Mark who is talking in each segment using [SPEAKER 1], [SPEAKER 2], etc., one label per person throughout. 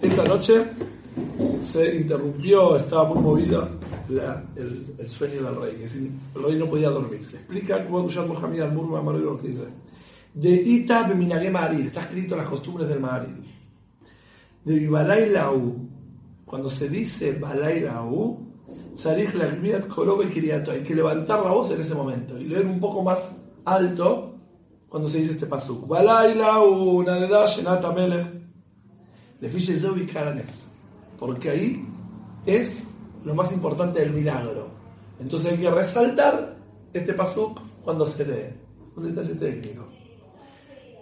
[SPEAKER 1] Esta noche se interrumpió, estaba muy movido el, sueño del rey, es decir, el rey no podía dormir. Se explica cómo Dushar Mohamed al-Murma que dice. De Ita Beminagé Maril, está escrito en las costumbres del Maril. De Balay cuando se dice Balay U, Sarich Lachmiat Korobe Kiriato, hay que levantar la voz en ese momento y leer un poco más alto cuando se dice este pasuk. Balay U, Nadeda Shenata Melech, le fiche Zewi Karanes, porque ahí es lo más importante del milagro. Entonces hay que resaltar este pasuk cuando se lee. Un detalle técnico.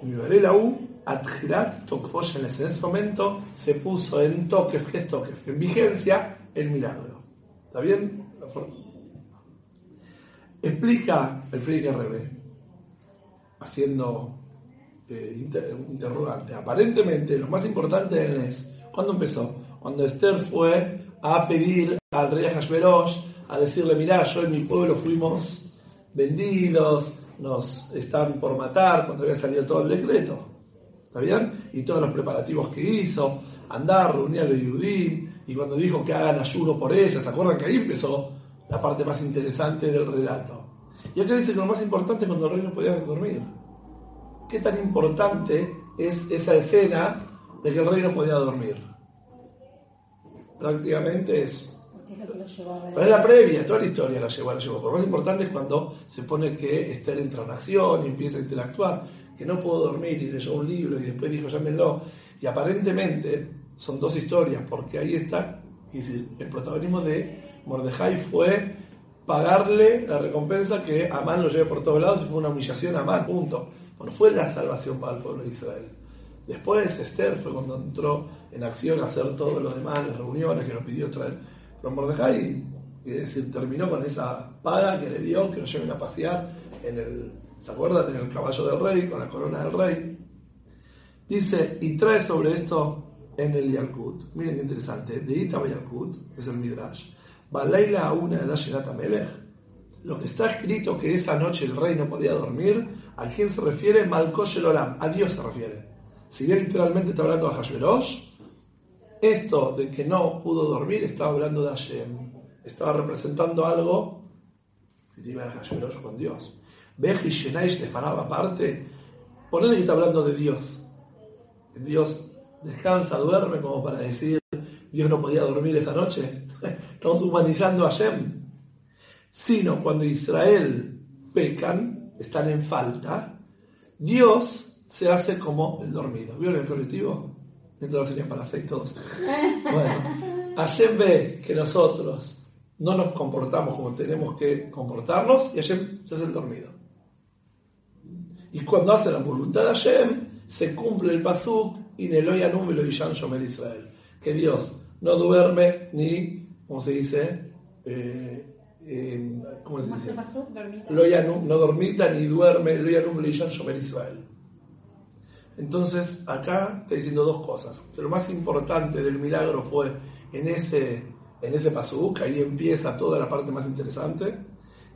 [SPEAKER 1] U, Adjirat en ese momento se puso en toque, ¿qué es toque? En vigencia el milagro. ¿Está bien? Explica el Friedrich Rebe, haciendo eh, interrogante. Aparentemente, lo más importante es, ¿cuándo empezó? Cuando Esther fue a pedir al rey Hashverosh, a decirle, mirá, yo y mi pueblo fuimos vendidos, nos están por matar cuando había salido todo el decreto. ¿Está bien? Y todos los preparativos que hizo, andar, reunir a los y cuando dijo que hagan ayuno por ella, ¿se acuerdan que ahí empezó la parte más interesante del relato? Y acá dice que lo más importante es cuando el rey no podía dormir. ¿Qué tan importante es esa escena de que el rey no podía dormir? prácticamente es... Pero es la previa, toda la historia la llevó, la llevó. Por lo más importante es cuando se pone que Esther entra en acción y empieza a interactuar, que no puedo dormir y leyó un libro y después dijo llámenlo. Y aparentemente son dos historias, porque ahí está, el protagonismo de Mordejai fue pagarle la recompensa que Amán lo lleve por todos lados y fue una humillación a Amán, punto. Bueno, fue la salvación para el pueblo de Israel. Después Esther fue cuando entró en acción a hacer todo lo demás, las reuniones que nos pidió traer con Mordejai, y, decir, terminó con esa paga que le dio, que lo lleven a pasear en el, ¿se? En el caballo del rey, con la corona del rey. Dice, y trae sobre esto en el Yalkut, miren qué interesante, de Itaba Yalkut, es el Midrash, Balaila una de lo que está escrito que esa noche el rey no podía dormir, ¿a quién se refiere? Malkosh el Olam, a Dios se refiere. Si bien literalmente está hablando de Hashverosh, esto de que no pudo dormir estaba hablando de Hashem. Estaba representando algo que tiene Hashverosh con Dios. Ve te faraba aparte. Ponele que está hablando de Dios. Dios descansa, duerme, como para decir Dios no podía dormir esa noche. Estamos humanizando a Hashem. Sino cuando Israel pecan, están en falta, Dios se hace como el dormido. ¿Vieron el colectivo? Entonces serían para seis todos. Bueno, Hashem ve que nosotros no nos comportamos como tenemos que comportarnos y Hashem se hace el dormido. Y cuando hace la voluntad de Hashem, se cumple el pasuk y Neloya número y Shomer Israel. Que Dios no duerme ni, ¿cómo se dice? Eh, eh, ¿Cómo se dice? no dormita ni duerme, y Shomer Israel. Entonces, acá está diciendo dos cosas. Que lo más importante del milagro fue en ese, en ese pasuk, ahí empieza toda la parte más interesante.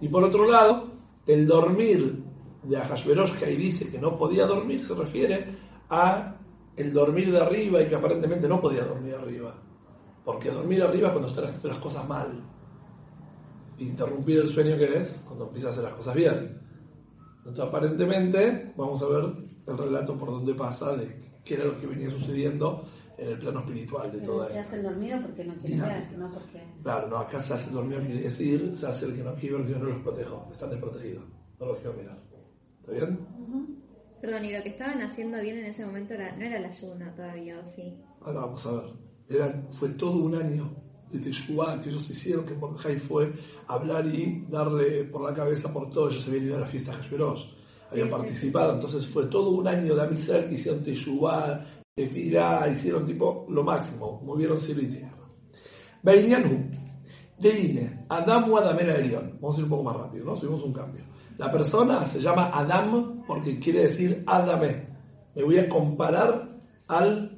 [SPEAKER 1] Y por otro lado, el dormir de Ahashverosh, que ahí dice que no podía dormir, se refiere a el dormir de arriba y que aparentemente no podía dormir arriba. Porque dormir arriba es cuando estás haciendo las cosas mal. Interrumpir el sueño que es cuando empiezas a hacer las cosas bien. Entonces, aparentemente, vamos a ver el relato por donde pasa de qué era lo que venía sucediendo en el plano espiritual de todo
[SPEAKER 2] esto. Se hace el dormido porque no quiere ver, no porque.
[SPEAKER 1] Claro, no, acá se hace el dormido, quiere decir, se hace el que no quiere ver, que yo no los protejo, están desprotegidos, no los quiero mirar. ¿Está bien?
[SPEAKER 3] Perdón, y lo que estaban haciendo bien en ese momento era, no era la ayuna todavía, ¿o sí?
[SPEAKER 1] Ahora vamos a ver. Fue todo un año de Teshuvah que ellos hicieron, que Mordejai fue hablar y darle por la cabeza por todo. Ellos se habían ido a la fiesta Hashverosh habían participado, entonces fue todo un año de amistad que hicieron Teshuvah, Tefirá, hicieron tipo lo máximo, movieron cielo y tierra. Beinianu, Adam o Adamera Elión. Vamos a ir un poco más rápido, ¿no? Subimos un cambio. La persona se llama Adam porque quiere decir Adame. Me voy a comparar al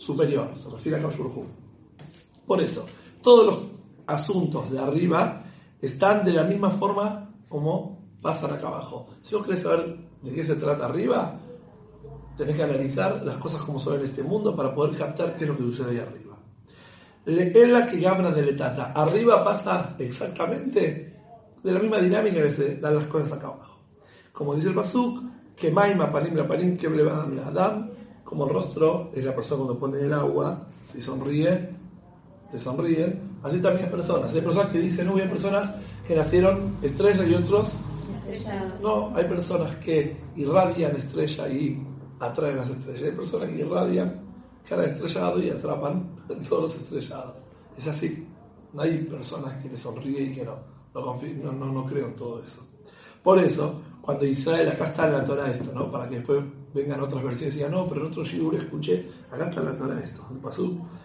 [SPEAKER 1] superior, se refiere a Kashurhu. Por eso, todos los asuntos de arriba están de la misma forma como pasan acá abajo. Si vos querés saber de qué se trata arriba, tenés que analizar las cosas como son en este mundo para poder captar qué es lo que sucede ahí arriba. Es la que gabra de letata. Arriba pasa exactamente de la misma dinámica que se dan las cosas acá abajo. Como dice el Pasuk, que maima panim la panim que Adam, como el rostro es la persona cuando pone el agua, si sonríe, te sonríe. Así también hay personas. Hay personas que dicen, no, hay personas que nacieron estrellas y otros. No, hay personas que irradian estrella y atraen las estrellas. Hay personas que irradian cara estrellado y atrapan todos los estrellados. Es así. No hay personas que le sonríen y que no. No, no, no, creo en todo eso. Por eso, cuando Israel, acá está la Torah esto, ¿no? Para que después vengan otras versiones y digan, no, pero en otro Shigur escuché, acá está en la Torah esto. El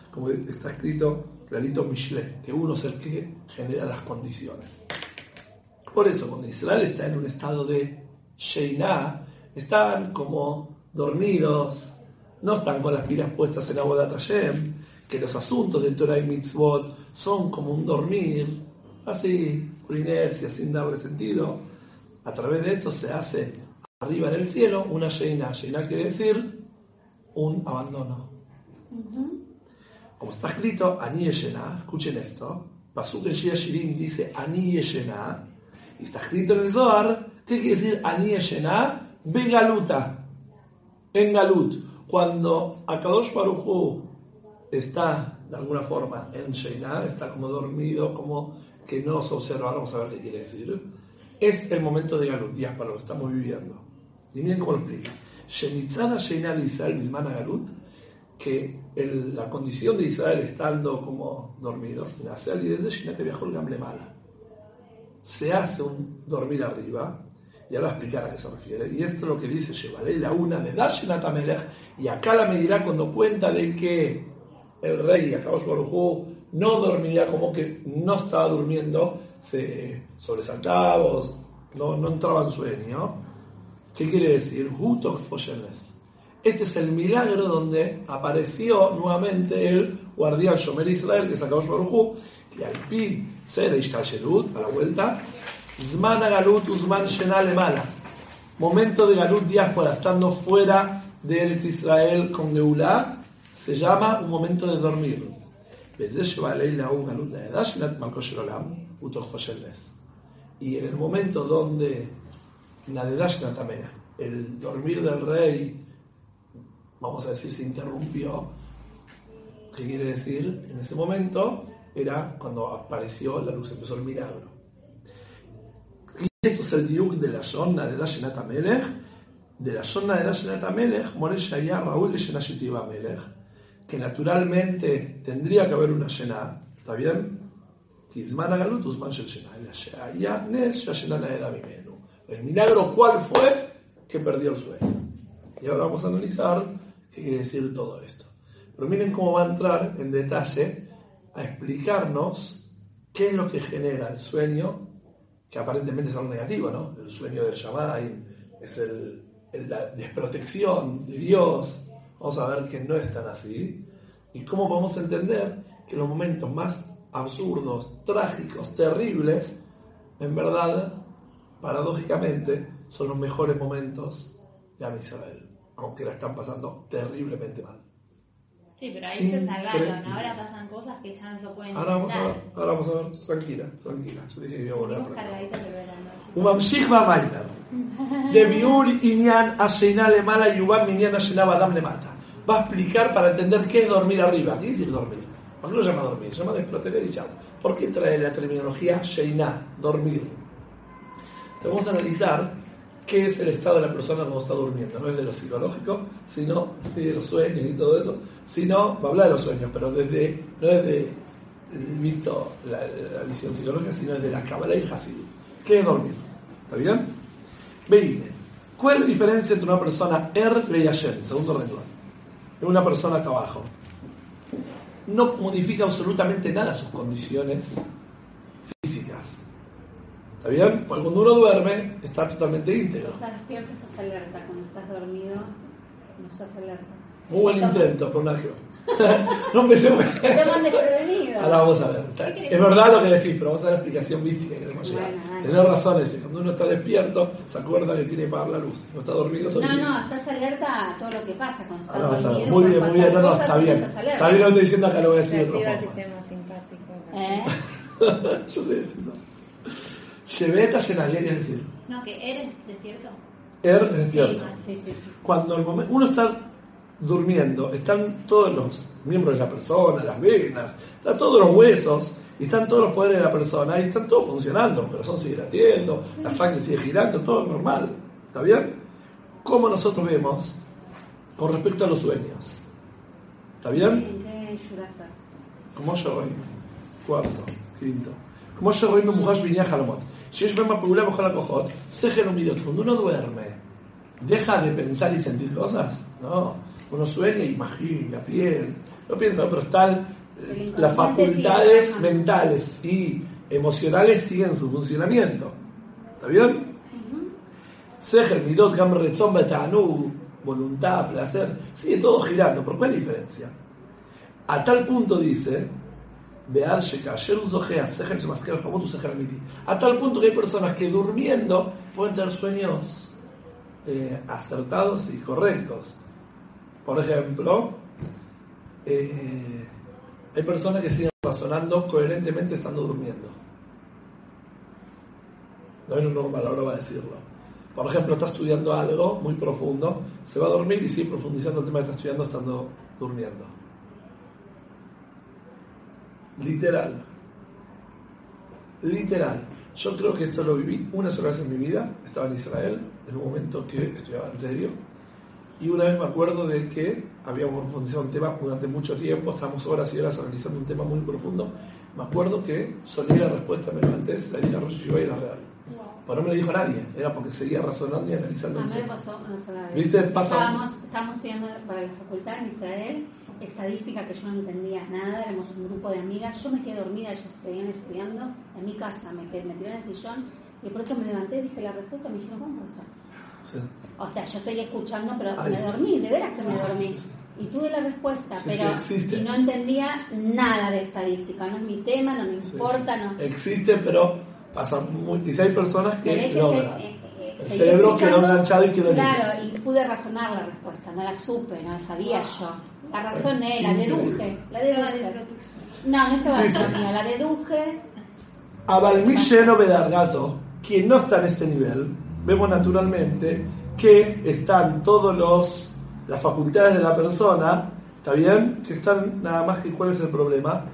[SPEAKER 1] como está escrito clarito Michelet, que uno es el que genera las condiciones. Por eso, cuando Israel está en un estado de Sheiná, están como dormidos, no están con las pilas puestas en agua de Hashem, que los asuntos de Torah y Mitzvot son como un dormir, así, por inercia, sin darle sentido. A través de eso se hace arriba en el cielo una Sheina. Sheina quiere decir un abandono. Como está escrito, Ani escuchen esto, Pasuk en Shirin dice Ani y está escrito en el Zohar, ¿qué quiere decir Ani Yeshena? Begaluta, en Galut. Cuando Akadosh Baruchu está de alguna forma en Sheina, está como dormido, como que no se observa, vamos a ver qué quiere decir. Es el momento de Galut, para lo estamos viviendo. Y miren cómo lo explica. Shenitzana Sheina de Israel, Bismana Galut, que la condición de Israel estando como dormidos, y desde Sheina que viajó el Gamle Mala. Se hace un dormir arriba, ya lo explicará a qué se refiere. Y esto es lo que dice Shebalei, la una de Dashenat y acá la medirá cuando cuenta de que el rey, Akadosh Baruj no dormía, como que no estaba durmiendo, se sobresaltaba, no, no entraba en sueño. ¿Qué quiere decir? Este es el milagro donde apareció nuevamente el guardián Shomer Israel, que es Akadosh Baruj y al fin, ser a la vuelta, Zman Galut, Uzman Mala. Momento de Galut diáspora, estando fuera de Eretz Israel con Neulá, se llama un momento de dormir. Y en el momento donde la de también, el dormir del rey, vamos a decir, se interrumpió, ¿qué quiere decir? En ese momento era cuando apareció la luz, empezó el milagro. Y esto es el diuk de la zona de la Shenat Melech, de la zona de la Shenat Melech, More Shaya Raúl Shenashitiva Melech que naturalmente tendría que haber una Shena, ¿está bien? El milagro, ¿cuál fue? Que perdió el sueño. Y ahora vamos a analizar qué quiere decir todo esto. Pero miren cómo va a entrar en detalle a explicarnos qué es lo que genera el sueño, que aparentemente es algo negativo, ¿no? El sueño del Shammai es la desprotección de Dios, Vamos a ver que no es tan así. Y cómo podemos entender que los momentos más absurdos, trágicos, terribles, en verdad, paradójicamente, son los mejores momentos de Am Israel, aunque la están pasando terriblemente mal.
[SPEAKER 3] Sí, pero ahí se salvaron, ahora pasan cosas que ya no se pueden
[SPEAKER 1] ahora vamos a ver, ahora vamos a ver, tranquila, tranquila. Yo dije que iba a volver וממשיך מהמיימר, דביאור עניין השינה למעלה יובן מעניין השינה באדם למטה. Va a explicar para entender qué es dormir arriba. ¿Qué dice dormir? ¿Por qué lo llama dormir? Se llama desproteger y chao. ¿Por qué trae la terminología Sheina, dormir? A analizar qué es el estado de la persona cuando está durmiendo. No es de lo psicológico, sino de los sueños y todo eso, sino, va a hablar de los sueños, pero desde, no es de visto la, visión psicológica, sino desde la Kabbalah y Hasidut. ¿Qué es dormir? ¿Está bien? Veine. ¿Cuál es la diferencia entre una persona Er y Hashem, segundo renglón? Y una persona acá abajo. No modifica absolutamente nada sus condiciones físicas. ¿Está bien? Porque cuando uno duerme, está totalmente íntegro.
[SPEAKER 2] Estás despierto, estás alerta. Cuando estás dormido, no estás alerta.
[SPEAKER 1] Muy buen intento, por no empecemos.
[SPEAKER 2] Te desprevenido.
[SPEAKER 1] Ahora vamos a ver. Es verdad lo que decís, pero vamos a ver la explicación mística que queremos llegar.
[SPEAKER 2] Bueno.
[SPEAKER 1] Tenés razón ese. Cuando uno está despierto, se acuerda que tiene que pagar la luz. No está dormido,
[SPEAKER 2] No, no, estás alerta a todo lo que pasa cuando estás
[SPEAKER 1] Ahora vas a ver.
[SPEAKER 2] dormido.
[SPEAKER 1] Muy bien, muy bien. No, está bien. Está bien lo que estoy diciendo acá, lo voy a decir de otra forma.
[SPEAKER 2] ¿Eh?
[SPEAKER 1] Yo te decía, no. Shebeta Shenalier, es decir,
[SPEAKER 4] No, que eres despierto.
[SPEAKER 1] Er es despierto.
[SPEAKER 2] sí, sí, sí.
[SPEAKER 1] Cuando el momento, uno está durmiendo están todos los miembros de la persona, las venas, están todos los huesos, están todos los poderes de la persona, y están todos funcionando, el corazón sigue latiendo, la sangre sigue girando, todo normal, ¿está bien? Como nosotros vemos con respecto a los sueños? ¿Está bien?
[SPEAKER 2] Como
[SPEAKER 1] yo hoy, cuarto, quinto. Como yo hoy, mi mujer a Si es a mujer a Cojot, se Cuando uno duerme, ¿deja de pensar y sentir cosas? No uno sueña imagina, piensa, no piensa, pero están eh, las facultades mentales y emocionales siguen su funcionamiento, ¿está bien? Sejel, midot, gam, betanu, voluntad, placer, sigue todo girando, ¿por cuál es la diferencia? A tal punto dice, a tal punto que hay personas que durmiendo pueden tener sueños eh, acertados y correctos. Por ejemplo, eh, hay personas que siguen razonando coherentemente estando durmiendo. No es lo normal, ahora va a decirlo. Por ejemplo, está estudiando algo muy profundo, se va a dormir y sigue profundizando el tema que está estudiando estando durmiendo. Literal. Literal. Yo creo que esto lo viví una sola vez en mi vida. Estaba en Israel, en un momento que estudiaba en serio. Y una vez me acuerdo de que habíamos profundizado un tema durante mucho tiempo, estábamos horas y horas analizando un tema muy profundo. Me acuerdo que soñé la respuesta, me levanté, se la dije a Rosh y era real. Pero no me lo dijo nadie, era porque seguía razonando y analizando
[SPEAKER 2] A mí me pasó una sola vez.
[SPEAKER 1] ¿Viste? Pasa-
[SPEAKER 2] Estábamos, estábamos estudiando para la facultad en Israel, estadística que yo no entendía nada, éramos un grupo de amigas, yo me quedé dormida, ellas seguían estudiando, en mi casa me quedé, me tiré en el sillón y de pronto me levanté y dije la respuesta, me dijeron, ¿cómo pasa?
[SPEAKER 1] Sí.
[SPEAKER 2] O sea, yo seguí escuchando, pero
[SPEAKER 1] Ay.
[SPEAKER 2] me dormí, de veras que me dormí. Y tuve la respuesta,
[SPEAKER 1] Sí,
[SPEAKER 2] pero
[SPEAKER 1] sí,
[SPEAKER 2] y no entendía nada de estadística, no es mi tema, no me importa,
[SPEAKER 1] sí.
[SPEAKER 2] no.
[SPEAKER 1] Existe, pero pasa muy. Y si hay personas que
[SPEAKER 2] que
[SPEAKER 1] logran.
[SPEAKER 2] se- eh, eh,
[SPEAKER 1] El cerebro quedó enganchado y quedó.
[SPEAKER 2] Claro, y pude razonar la respuesta, no la supe, no la sabía yo. La razoné, la deduje, la deduje. No, no estaba mío, la deduje.
[SPEAKER 1] Abalmi lleno de Dargazo, quien no está en este nivel, vemos naturalmente que están todos los las facultades de la persona, ¿está bien? Que están nada más que cuál es el problema,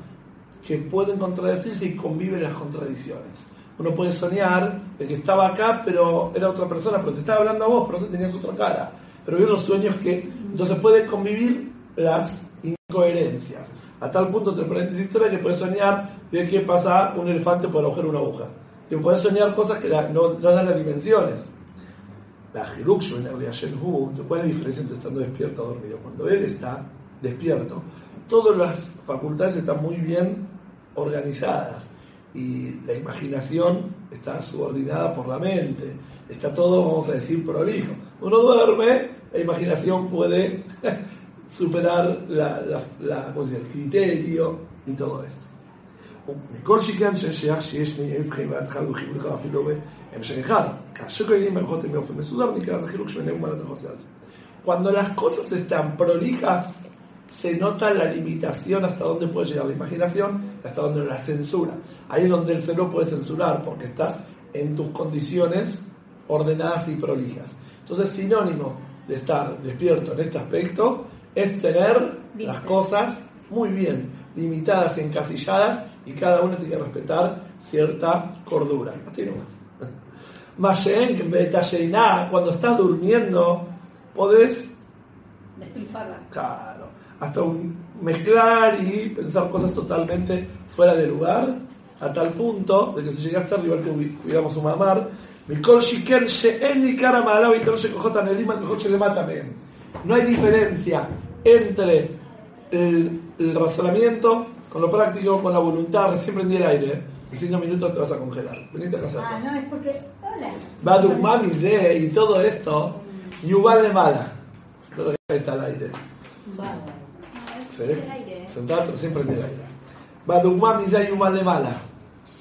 [SPEAKER 1] que pueden contradecirse y conviven las contradicciones. Uno puede soñar de que estaba acá, pero era otra persona, pero te estaba hablando a vos, pero tenías otra cara. Pero hay unos sueños que entonces pueden convivir las incoherencias. A tal punto, entre paréntesis, historia que puedes soñar de que pasa un elefante por agujero una aguja. Que puedes soñar cosas que no, dan las dimensiones. La ¿cuál es la diferencia entre estando despierto o dormido? Cuando él está despierto, todas las facultades están muy bien organizadas y la imaginación está subordinada por la mente. Está todo, vamos a decir, prolijo. Uno duerme, la imaginación puede superar la, la, la- el criterio y todo esto. מכל שכן ששייך שיש שני מבחנים בהתחלה וחיבורך אפילו בהמשך אחד. כאשר קיימים מערכות הם באופן מסודר, נקרא לזה חילוק שביניהם ומעלת החוצה על זה. Cuando las cosas están prolijas, se nota la limitación hasta dónde puede llegar la imaginación, hasta dónde la censura. Ahí es donde el cerebro puede censurar, porque estás en tus condiciones ordenadas y prolijas. Entonces, sinónimo de estar despierto en este aspecto es tener las
[SPEAKER 2] Listo.
[SPEAKER 1] cosas muy bien limitadas, encasilladas, y cada uno tiene que respetar cierta cordura. Así nomás. Cuando estás durmiendo, podés
[SPEAKER 2] Despilfarra.
[SPEAKER 1] Claro, hasta un- mezclar y pensar cosas totalmente fuera de lugar, a tal punto de que si llegaste arriba que hubi- hubiéramos un mamar. No hay diferencia entre el, el razonamiento con lo práctico, con la voluntad, recién prendí el aire, en cinco minutos te vas a congelar. Venite a casa.
[SPEAKER 2] Ah, no, es porque. Hola.
[SPEAKER 1] Ze y todo esto, Yuval de Mala. Todo que está al aire.
[SPEAKER 4] No, es
[SPEAKER 1] Sí.
[SPEAKER 4] el aire.
[SPEAKER 1] Sentado, pero siempre en el aire.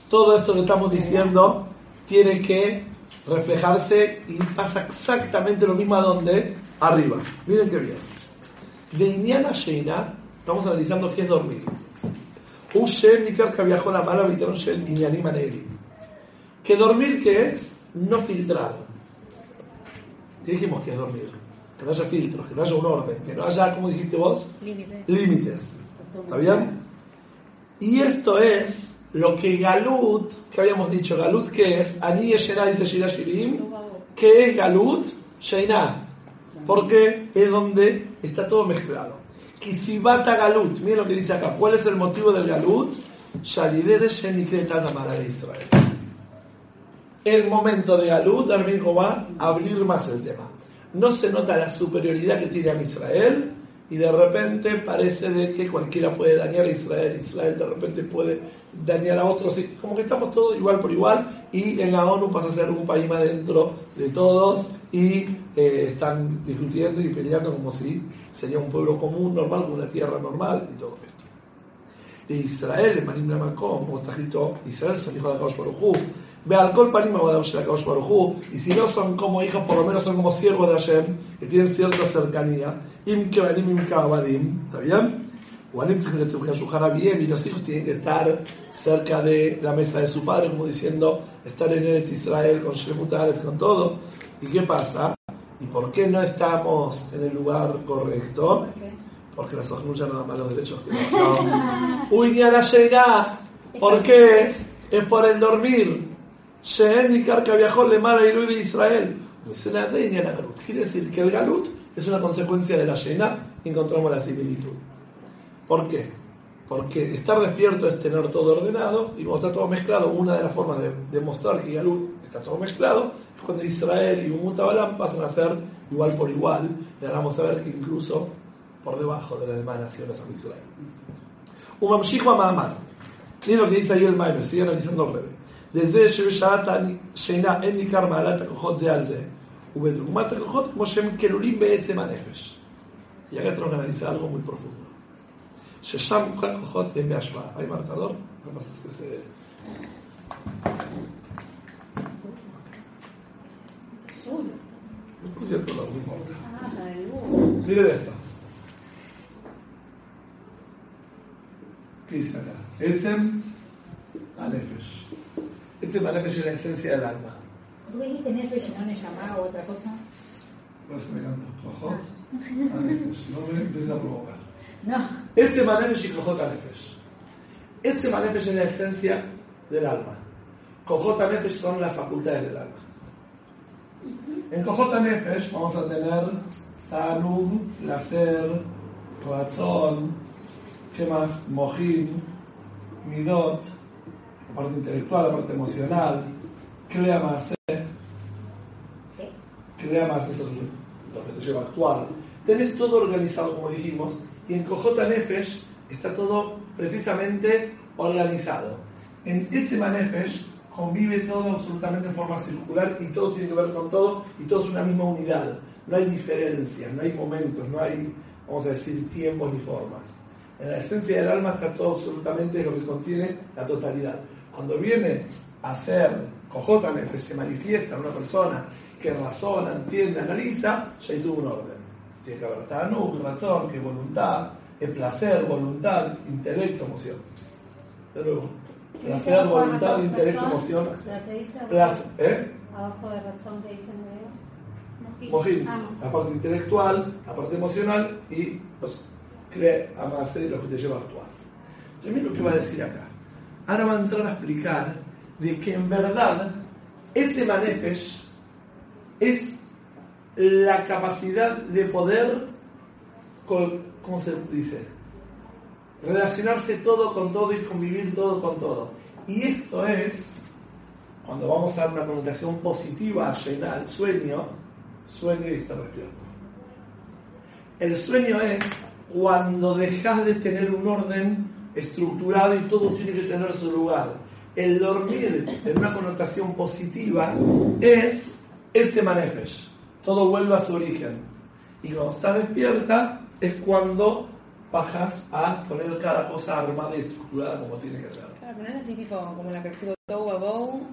[SPEAKER 1] Todo esto que estamos diciendo tiene que reflejarse y pasa exactamente lo mismo a donde arriba. Miren qué bien. De Iñana Sheina, estamos analizando qué es dormir. Un Nikar que viajó la mala Que dormir, ¿qué es? No filtrar. ¿Qué dijimos que es dormir? Que no haya filtros, que no haya un orden, que no haya, como dijiste vos,
[SPEAKER 3] límites.
[SPEAKER 1] límites. ¿Está bien? Y esto es lo que Galut, que habíamos dicho, Galut, ¿qué es? Ani dice Shirim, ¿qué es Galut? Sheina. Porque es donde está todo mezclado. Kisibata Galut, miren lo que dice acá. ¿Cuál es el motivo del Galut? de Israel. El momento de Galut, Armin va a abrir más el tema. No se nota la superioridad que tiene a Israel y de repente parece de que cualquiera puede dañar a Israel, Israel de repente puede dañar a otros, como que estamos todos igual por igual y en la ONU pasa a ser un país más dentro de todos y eh, están discutiendo y peleando como si sería un pueblo común, normal, una tierra normal y todo esto. Israel, Marim Macón, como está escrito, Israel son hijos de Akadosh Baruj Ve al Kol Panim Akadosh Baruj y si no son como hijos, por lo menos son como siervos de Hashem, que tienen cierta cercanía Im Kevanim, Im ¿está bien? y los hijos tienen que estar cerca de la mesa de su padre, como diciendo, estar en el Israel con Shemutales, con todo. ¿Y qué pasa? ¿Y por qué no estamos en el lugar correcto? Porque las ojos ya no dan malos derechos que no. Uy, ni a la llegada. ¿Por qué? Es por el dormir. Shehen y Karka viajó le mala y de Israel. Quiere decir que el Galut es una consecuencia de la llena encontramos la similitud. ¿Por qué? Porque estar despierto es tener todo ordenado y cuando está todo mezclado, una de las formas de demostrar que Galú está todo mezclado es cuando Israel y Umutabalam pasan a ser igual por igual. Y ahora vamos a ver que incluso por debajo de las demás naciones a Israel. Umamshichu Mahamar. Miren lo que dice ahí el Maime, sigue analizando el revés. לזה שבשעת השינה אין ניכר מעלת הכוחות זה על זה, ובדוגמת הכוחות כמו שהם כלולים בעצם הנפש. ירד רון הניסיון לא מול פרופוגו. ששם כל הכוחות הם בהשוואה. האם תעזור? לא? עצם הנפש. Etzem Anefesh es la esencia del alma.
[SPEAKER 2] ¿Tú dijiste Nefesh y no Neshama o otra cosa?
[SPEAKER 1] Pues me encanta. Jojot, Anefesh. No me empieza a provocar.
[SPEAKER 2] No.
[SPEAKER 1] Etzem Anefesh y Jojot Anefesh. Etzem Anefesh es la esencia del alma. Jojot Anefesh son las facultades del alma. En Jojot Anefesh vamos a tener Tanug, Placer, Razón, ¿qué más? Mojín, Midot, la parte intelectual, la parte emocional, crea más, crea más, eso es lo que te lleva a actuar. Tenés todo organizado, como dijimos, y en Cojota Nefesh está todo precisamente organizado. En Etzema Nefesh convive todo absolutamente en forma circular y todo tiene que ver con todo y todo es una misma unidad. No hay diferencias, no hay momentos, no hay, vamos a decir, tiempos ni formas. En la esencia del alma está todo absolutamente lo que contiene la totalidad. Cuando viene a ser que se manifiesta una persona que razona, entiende, analiza, ya hay todo un orden. Tiene que haber tanuk, razón, que es voluntad, es placer, voluntad, intelecto, emoción. De nuevo, placer, voluntad, intelecto, emoción.
[SPEAKER 2] Placer, ¿eh? Abajo de razón que dice
[SPEAKER 1] Mojín, la parte intelectual, la parte emocional y los crea amarse lo que te lleva a actuar. Entonces, lo que va a decir acá. Ahora va a entrar a explicar de que en verdad ese manefesh es la capacidad de poder. Relacionarse todo con todo y convivir todo con todo. Y esto es, cuando vamos a dar una connotación positiva a llenar el sueño, sueño y estar despierto. El sueño es cuando dejas de tener un orden estructurado y todo tiene que tener su lugar el dormir en una connotación positiva es el temanefesh. Todo vuelve a su origen. Y cuando está despierta es cuando bajas a poner cada cosa armada y estructurada como tiene que ser.
[SPEAKER 3] Claro, poner así tipo como la que estuvo Bow.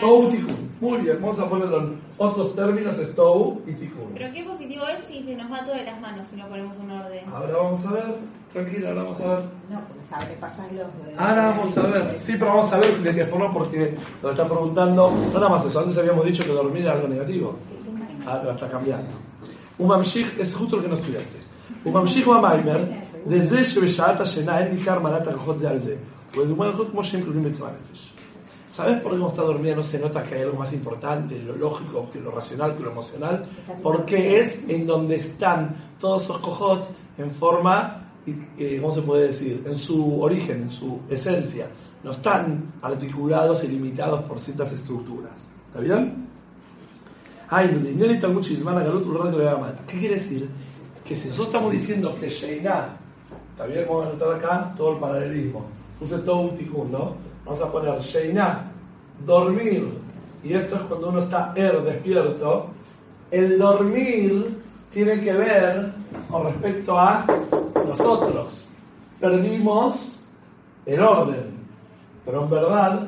[SPEAKER 1] Tou Tikkun. Muy bien, vamos a ponerlo en otros términos, es Tou y Tikkun.
[SPEAKER 4] Pero qué positivo es si se nos va todo de las manos si no ponemos un orden.
[SPEAKER 1] Ahora vamos a ver, tranquila, ahora vamos a ver.
[SPEAKER 5] No, porque sabe pasar los.
[SPEAKER 1] Ahora vamos a ver, sí, pero vamos a ver de qué forma, porque lo está preguntando, no nada más eso, antes habíamos dicho que dormir era algo negativo. Ahora te lo está cambiando. Un mamshich es justo lo que no estudiaste. Un mamshich הוא המיימר, לזה שבשעת השינה אין ניכר מעלת הכוחות זה על זה. ולדוגמה הלכות כמו שהם כלולים בצבא הנפש. ¿Sabes por qué cuando está dormida no se nota que hay algo más importante, lo lógico, que lo racional, que lo emocional? Porque es en donde están todos esos cojot en forma, eh, ¿cómo se puede decir? En su origen, en su esencia. No están articulados y limitados por ciertas estructuras. ¿Está bien? ¿Qué quiere decir? Que si nosotros estamos diciendo que Sheiná, ¿está bien? Vamos a anotar acá todo el paralelismo. Puse todo un ticún, ¿no? Vamos a poner Sheiná, dormir. Y esto es cuando uno está er, despierto. El dormir tiene que ver con respecto a nosotros. Perdimos el orden. Pero en verdad,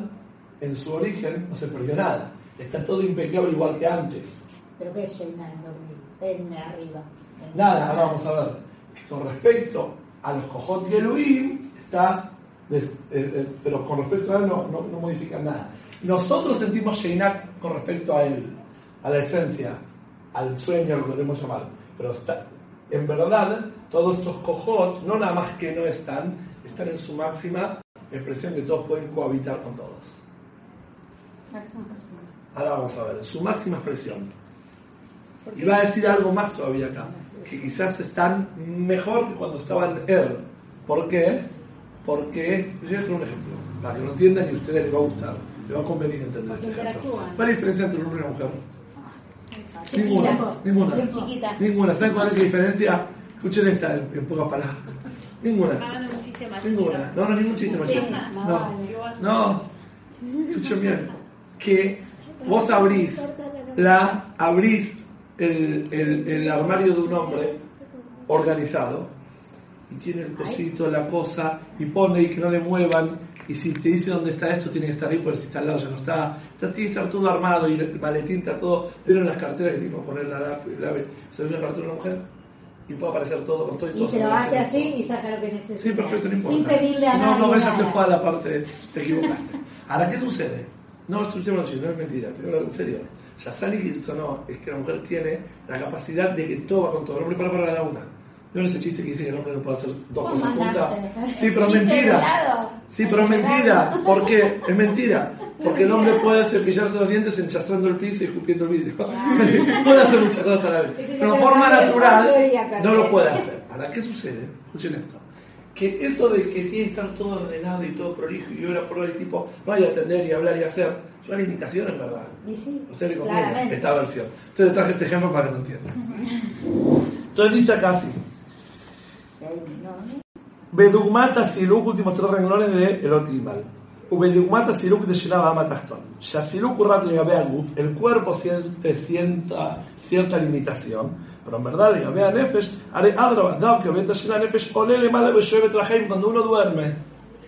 [SPEAKER 1] en su origen no se perdió nada. Está todo impecable igual que antes.
[SPEAKER 5] ¿Pero qué es Sheina en dormir? En arriba. En
[SPEAKER 1] Nada, ahora vamos a ver. Con respecto a los Cojot y Elohim, está. Pero con respecto a él no, no, no modifican nada. Nosotros sentimos Sheinak con respecto a él, a la esencia, al sueño, lo que queremos llamar. Pero está, en verdad, todos estos Cojot, no nada más que no están, están en su máxima expresión que todos pueden cohabitar con todos. Ahora vamos a ver, su máxima expresión. Y va a decir algo más todavía acá, que quizás están mejor que cuando estaban Er. ¿Por qué? Porque, yo voy a poner un ejemplo, para que lo entiendan y a ustedes les va a gustar, les va a convenir entender este ejemplo. ¿Cuál es la diferencia entre un hombre y una mujer?
[SPEAKER 2] Chiquita.
[SPEAKER 1] Ninguna, ninguna.
[SPEAKER 2] Chiquita.
[SPEAKER 1] Ninguna. ¿Saben cuál es la diferencia? Escuchen esta en, pocas palabras. Ninguna. Ninguna. No, no, ningún chiste machista. No. No. Escuchen bien. Que vos abrís la abrís el, el, el armario de un hombre organizado y tiene el cosito, la cosa, y pone y que no le muevan, y si te dice dónde está esto, tiene que estar ahí, porque si está al lado ya no está, está tiene que estar todo armado, y el maletín está todo, vieron las carteras que que poner la la- la- se ve una cartera de una mujer, y puede aparecer todo con todo y todo.
[SPEAKER 5] Y se lo hace así y saca lo que necesita.
[SPEAKER 1] Sí, perfecto, no importa.
[SPEAKER 5] Sin pedirle a
[SPEAKER 1] Si no,
[SPEAKER 5] nadie.
[SPEAKER 1] no, ella se fue a la parte, te equivocaste. Ahora, ¿qué sucede? No, esto es no es mentira, te digo en serio. Yasani Gilson no, es que la mujer tiene la capacidad de que todo va con todo. El hombre para para la una. ¿No es ese chiste que dice que el hombre no puede hacer dos cosas juntas? Sí, pero es mentira. Sí, pero es mentira. ¿Por qué? Es mentira. Porque el hombre puede cepillarse los dientes enchazando el piso y escupiendo el vidrio. puede hacer muchas cosas a la vez. Pero en forma natural no lo puede hacer. Ahora, ¿qué sucede? Escuchen esto. Que eso de que tiene que estar todo ordenado y todo prolijo y ahora por el tipo no hay atender y hablar y hacer, es una limitación en verdad. Usted le conviene esta versión. Entonces traje este ejemplo para que lo entiendan. Entonces dice acá así. Bedugmata Siluk, últimos tres renglones de el Otlimal. Ubedugmata Siluk de Shinaba Amataston. Yasiluk Urrat Legabea el cuerpo siente cierta, cierta limitación, pero en verdad Legabea Nefesh, Are Adraba, Dao que Obeta Shina Nefesh, Olele Male Beshueve Traheim, cuando uno duerme,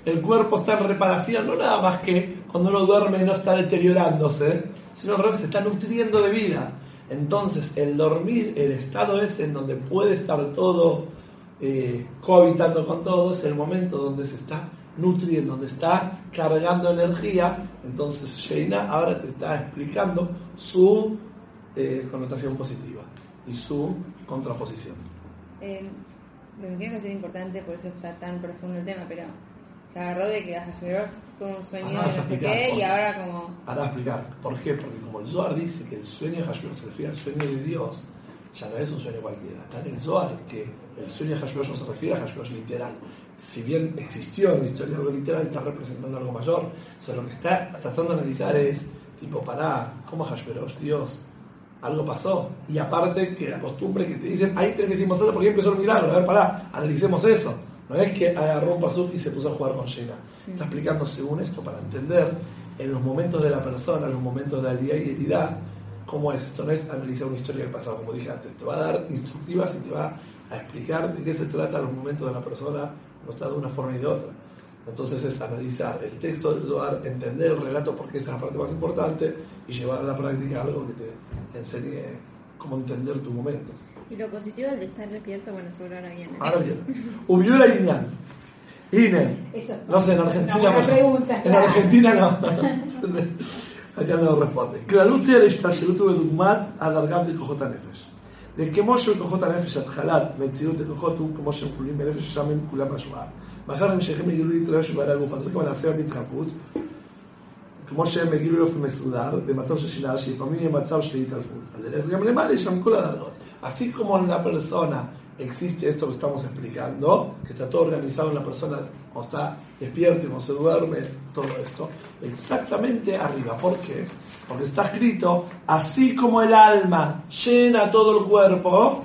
[SPEAKER 1] el cuerpo está en reparación, no nada más que cuando uno duerme no está deteriorándose, sino al revés, se está nutriendo de vida. Entonces, el dormir, el estado es en donde puede estar todo eh, cohabitando con todo, es el momento donde se está nutriendo, donde está cargando energía. Entonces, Sheina ahora te está explicando su eh, connotación positiva y su contraposición.
[SPEAKER 3] Eh, me entiendo que es importante, por eso está tan profundo el tema, pero se agarró de que Hashverosh tuvo un sueño
[SPEAKER 1] Ahora
[SPEAKER 3] de no sé qué y ahora como...
[SPEAKER 1] Ahora explicar. ¿Por qué? Porque como el Zohar dice que el sueño de Hashverosh se refiere al sueño de Dios, ya no es un sueño cualquiera. Está en el Zohar que el sueño de Hashverosh no se refiere a Hashverosh literal. Si bien existió en la historia algo literal, está representando algo mayor. O sea, lo que está tratando de analizar es, tipo, pará, ¿cómo Hashverosh? Dios, algo pasó. Y aparte que la costumbre que te dicen, ahí tenés que decir algo porque empezó el milagro. A ver, pará, analicemos eso. No es que agarró un pasuk y se puso a jugar con Shena. Está explicando según esto para entender en los momentos de la persona, en los momentos de la realidad, cómo es. Esto no es analizar una historia del pasado, como dije antes. Te va a dar instructivas y te va a explicar de qué se trata los momentos de la persona, no está de una forma y de otra. Entonces es analizar el texto del Zohar, entender el relato porque esa es la parte más importante y llevar a la práctica algo que te enseñe cómo entender tus momentos.
[SPEAKER 3] Y lo positivo de estar despierto, bueno, sobre ahora viene.
[SPEAKER 1] Ahora bien, Ubiula Inyan. Ine. No sé, en Argentina. No.
[SPEAKER 2] pregunta,
[SPEAKER 1] En. Argentina no. Acá no lo responde. כללות זה להשתלשלות ובדוגמת הדרגה בכוחות הנפש. וכמו שלכוחות הנפש התחלת מציאות לכוחות הוא כמו שהם כלולים בנפש ששם הם כולם בהשוואה. מאחר הם שייכים לגילוי תלויה של בעלי הגוף, אז זה כבר נעשה בהתחלפות. כמו שהם בגילוי אופן מסודר, במצב של שינה, שלפעמים יהיה מצב של התעלפות. אז גם למעלה יש שם כל הדרגות. Así como en la persona existe esto que estamos explicando, que está todo organizado en la persona, o está despierto, y no se duerme, todo esto, exactamente arriba. ¿Por qué? Porque está escrito, así como el alma llena todo el cuerpo,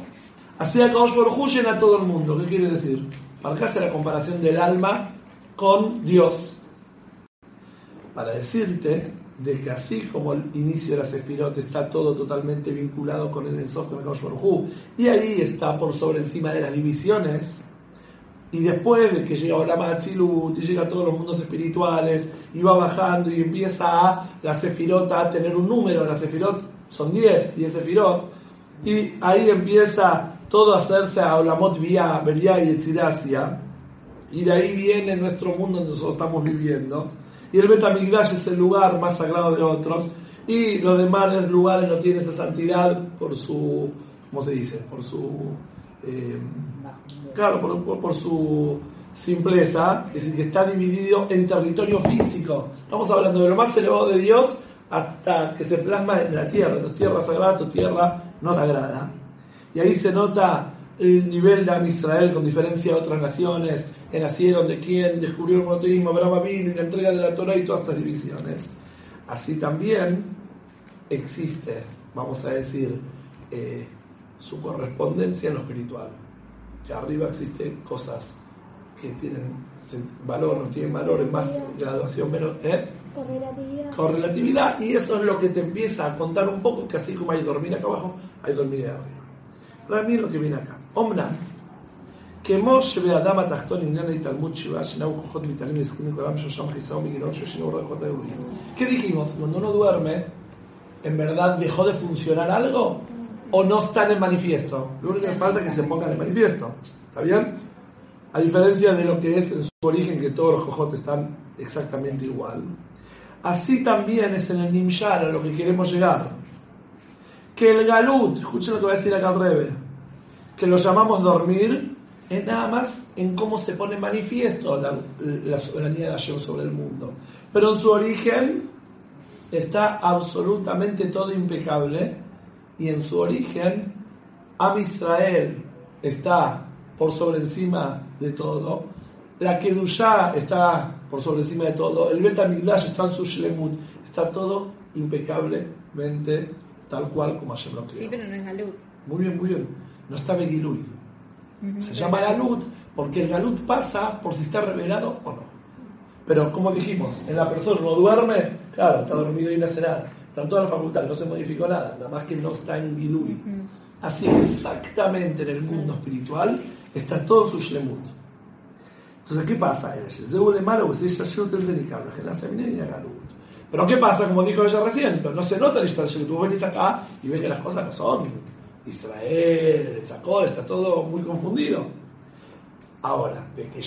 [SPEAKER 1] así Akadosh Baruj llena todo el mundo. ¿Qué quiere decir? Marcaste la comparación del alma con Dios para decirte de que así como el inicio de la Sefirot está todo totalmente vinculado con el Ensof de Baruj y ahí está por sobre encima de las divisiones, y después de que llega Olam Atzilut y llega a todos los mundos espirituales, y va bajando y empieza a la Sefirot a tener un número, la Sefirot son 10, 10 Sefirot, y ahí empieza todo a hacerse a Olamot Vía, Beria y Etzirasia, y de ahí viene nuestro mundo donde nosotros estamos viviendo. Y el Betamigdash es el lugar más sagrado de otros. Y los demás lugares no tienen esa santidad por su, ¿cómo se dice? Por su, eh, claro, por, su simpleza. Es decir, que está dividido en territorio físico. Estamos hablando de lo más elevado de Dios hasta que se plasma en la tierra. Tu tierra sagrada, tu tierra no sagrada. Y ahí se nota el nivel de Israel con diferencia de otras naciones que nacieron de quién descubrió el monoteísmo, Abraham vino y la entrega de la Torah y todas estas divisiones. Así también existe, vamos a decir, eh, su correspondencia en lo espiritual arriba existen cosas que tienen valor, no tienen valor, es más graduación menos. ¿eh?
[SPEAKER 4] Correlatividad.
[SPEAKER 1] Correlatividad, y eso es lo que te empieza a contar un poco que así como hay dormir acá abajo, hay dormir acá arriba. Ahora miren lo que viene acá. Omna, que Moshe ve'adam atachtón inyan y Talmud shiva shenau kohot mitalim nizkim kolam shosham chisao migirot shoshinu rojot de ¿Qué dijimos? Cuando uno duerme, ¿en verdad dejó de funcionar algo? ¿O no están en manifiesto? Lo único que falta es que se pongan en manifiesto. ¿Está bien? A diferencia de lo que es en su origen, que todos los cojotes están exactamente igual. Así también es en el Nimshar a lo que queremos llegar. Que el Galut, escuchen lo que va a decir acá breve, que lo llamamos dormir, es nada más en cómo se pone manifiesto la, la soberanía de Hashem sobre el mundo. Pero en su origen está absolutamente todo impecable y en su origen Am Israel está por sobre encima de todo, la Kedushá está por sobre encima de todo, el Bet HaMikdash está en su Shlemut, está todo impecablemente tal cual como Hashem lo creó.
[SPEAKER 3] Sí, pero no es Galut.
[SPEAKER 1] Muy bien, muy bien. No está Begilui. Se llama Galut porque el Galut pasa por si está revelado o no. Pero como dijimos, en la persona no duerme, claro, está dormido y no hace nada. Está en toda la facultad, no se modificó nada, nada más que no está en Gilui. Así exactamente en el mundo espiritual está todo su Shlemut. Entonces, ¿qué pasa? Pero ¿qué pasa? Como dijo ella recién, pero no se nota el Ishtar Tú venís acá y ves que las cosas no son. Israel, el Zacol, está todo muy confundido. Ahora, de que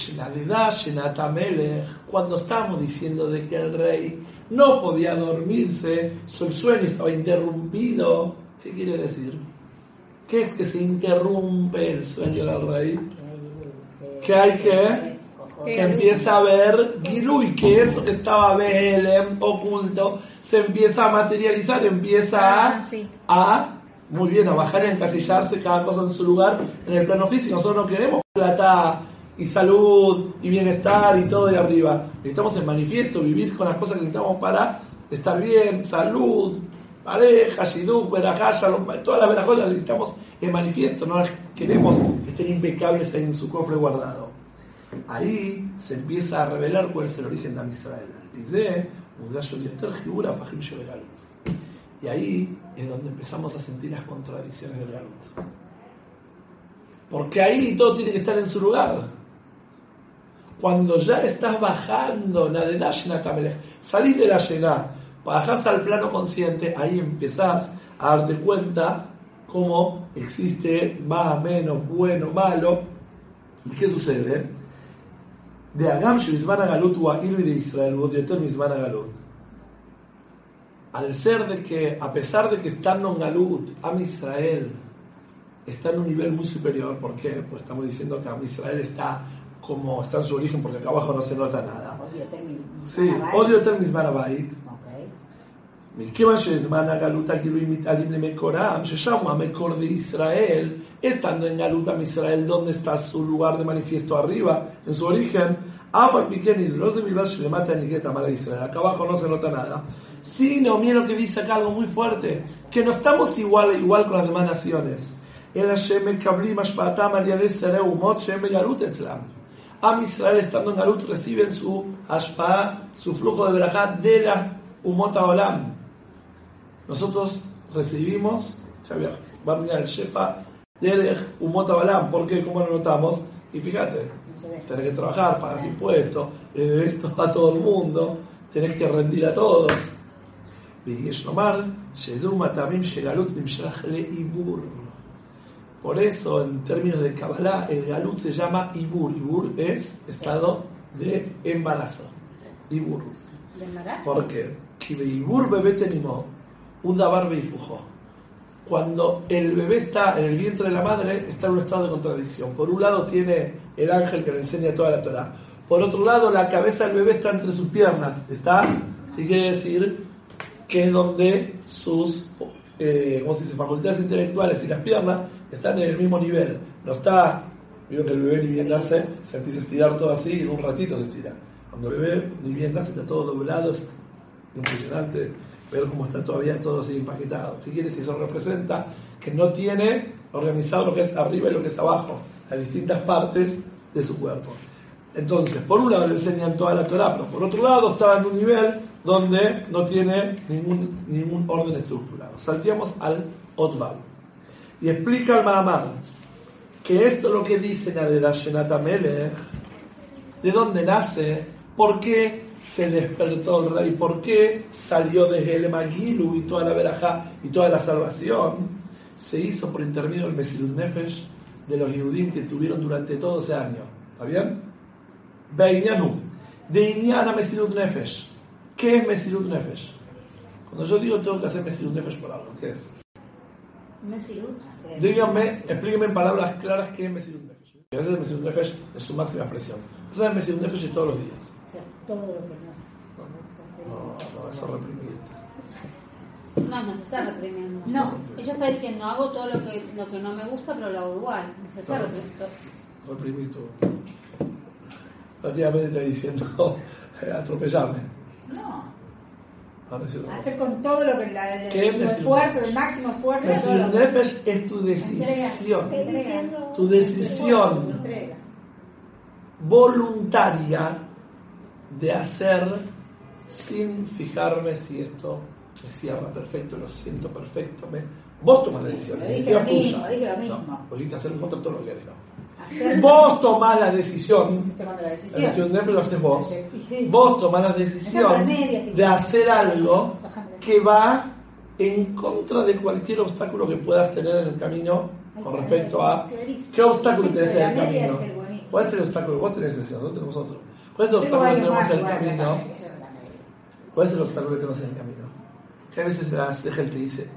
[SPEAKER 1] cuando estábamos diciendo de que el rey no podía dormirse, su sueño estaba interrumpido, ¿qué quiere decir? ¿Qué es que se interrumpe el sueño del rey? Que hay que que empieza a ver Gilui, que eso que estaba Belem, oculto, se empieza a materializar, empieza a,
[SPEAKER 3] Ah,
[SPEAKER 1] a, muy bien, a bajar y encasillarse cada cosa en su lugar en el plano físico. Nosotros no queremos plata y salud y bienestar y todo de arriba. Necesitamos en manifiesto, vivir con las cosas que necesitamos para estar bien, salud, pareja, shidduch, verajá, shalom, todas las verajas las necesitamos en manifiesto, no las queremos que estén impecables en su cofre guardado. Ahí se empieza a revelar cuál es el origen de Am Y ahí es donde empezamos a sentir las contradicciones del galut. Porque ahí todo tiene que estar en su lugar. Cuando ya estás bajando, salís de la llena, bajás al plano consciente, ahí empezás a darte cuenta cómo existe más, menos, bueno, malo. ¿Y qué sucede? De Agam Galut de Israel Al ser de que, a pesar de que estando en Galut, Am Israel está en un nivel muy superior, ¿por qué? Pues estamos diciendo que Am Israel está como está en su origen, porque acá abajo no se nota nada. Sí, odio ter Misman Abait. מכיוון שזמן הגלות הגילויים מתעלים למקורם, ששם המקור de Israel, estando en Galut Am Israel, donde está su lugar de manifiesto arriba, en su origen, Abba Pikeni, los de Milvash le mata a Nigueta Mala Israel, acá abajo no se nota nada. Sino, mira lo que dice acá algo muy fuerte, que no estamos igual, igual con las demás naciones. Am Israel estando en Galut reciben su Ashpa, su flujo de Berajat de la Umot Olam nosotros recibimos, va a mirar el Shefa de Umota Balam, ¿por qué? ¿Cómo lo notamos? Y fíjate, tenés que trabajar, pagas impuestos, esto a todo el mundo, tenés que rendir a todos. Por eso, en términos de Kabbalah, el galut se llama Ibur. Ibur es estado de embarazo. Ibur.
[SPEAKER 2] ¿De embarazo?
[SPEAKER 1] ¿Por qué? Ibur bebé tenimos un y fujó. Cuando el bebé está en el vientre de la madre, está en un estado de contradicción. Por un lado tiene el ángel que le enseña toda la Torah. Por otro lado, la cabeza del bebé está entre sus piernas. Está, y quiere decir que es donde sus eh, ¿cómo se dice? facultades intelectuales y las piernas están en el mismo nivel. No está, digo que el bebé ni bien nace, se empieza a estirar todo así y en un ratito se estira. Cuando el bebé ni bien nace está todo doblado, es impresionante pero como está todavía todo así empaquetado. ¿Qué quiere decir? Eso representa que no tiene organizado lo que es arriba y lo que es abajo, las distintas partes de su cuerpo. Entonces, por un lado le enseñan toda la Torah, por otro lado estaba en un nivel donde no tiene ningún, ningún orden estructurado. Salteamos al Otval. Y explica al Mahamar que esto es lo que dice de Shenata Melech, de dónde nace, por qué se despertó el rey, por qué salió desde el Magilu y toda la verajá y toda la salvación, se hizo por intermedio del Mesirut Nefesh de los Yehudim que tuvieron durante todo ese año. ¿Está bien? Beinyanu, de Nefesh. ¿Qué es Mesirut Nefesh? Cuando yo digo tengo que hacer Mesirut Nefesh por algo, ¿qué es?
[SPEAKER 2] Mesirut.
[SPEAKER 1] Díganme, explíquenme en palabras claras qué es Mesirut Nefesh. A veces el Mesirut Nefesh es su máxima expresión. Entonces el Mesirut Nefesh es todos los días
[SPEAKER 2] todo lo que no.
[SPEAKER 1] No, no, eso reprimir.
[SPEAKER 2] No, no se está reprimiendo.
[SPEAKER 5] No.
[SPEAKER 2] Ella está diciendo, hago todo lo que, lo que no me gusta, pero lo hago igual. No se está reprimiendo.
[SPEAKER 1] Reprimir todo. Prácticamente está diciendo, atropellarme.
[SPEAKER 5] No. Hacer con todo lo que la, el,
[SPEAKER 1] ¿Qué
[SPEAKER 5] el esfuerzo, el máximo esfuerzo.
[SPEAKER 1] Nefesh es tu decisión. Tu decisión voluntaria de hacer sin fijarme si esto me cierra perfecto, lo siento perfecto. Me... Vos tomas la decisión.
[SPEAKER 5] Dije lo mismo, dije lo mismo.
[SPEAKER 1] No, hacer un contra todo lo que no. Vos tomás la decisión,
[SPEAKER 5] la decisión,
[SPEAKER 1] la decisión lo haces vos. Vos tomás la decisión de hacer algo que va en contra de cualquier obstáculo que puedas tener en el camino con respecto a qué obstáculo tenés en el camino. ¿Cuál es el obstáculo? Vos tenés ese, nosotros tenemos otro. ¿Cuál es el obstáculo que tenemos en el camino? ¿Cuál es el obstáculo que tenemos en el camino? Que a veces la gente te dice,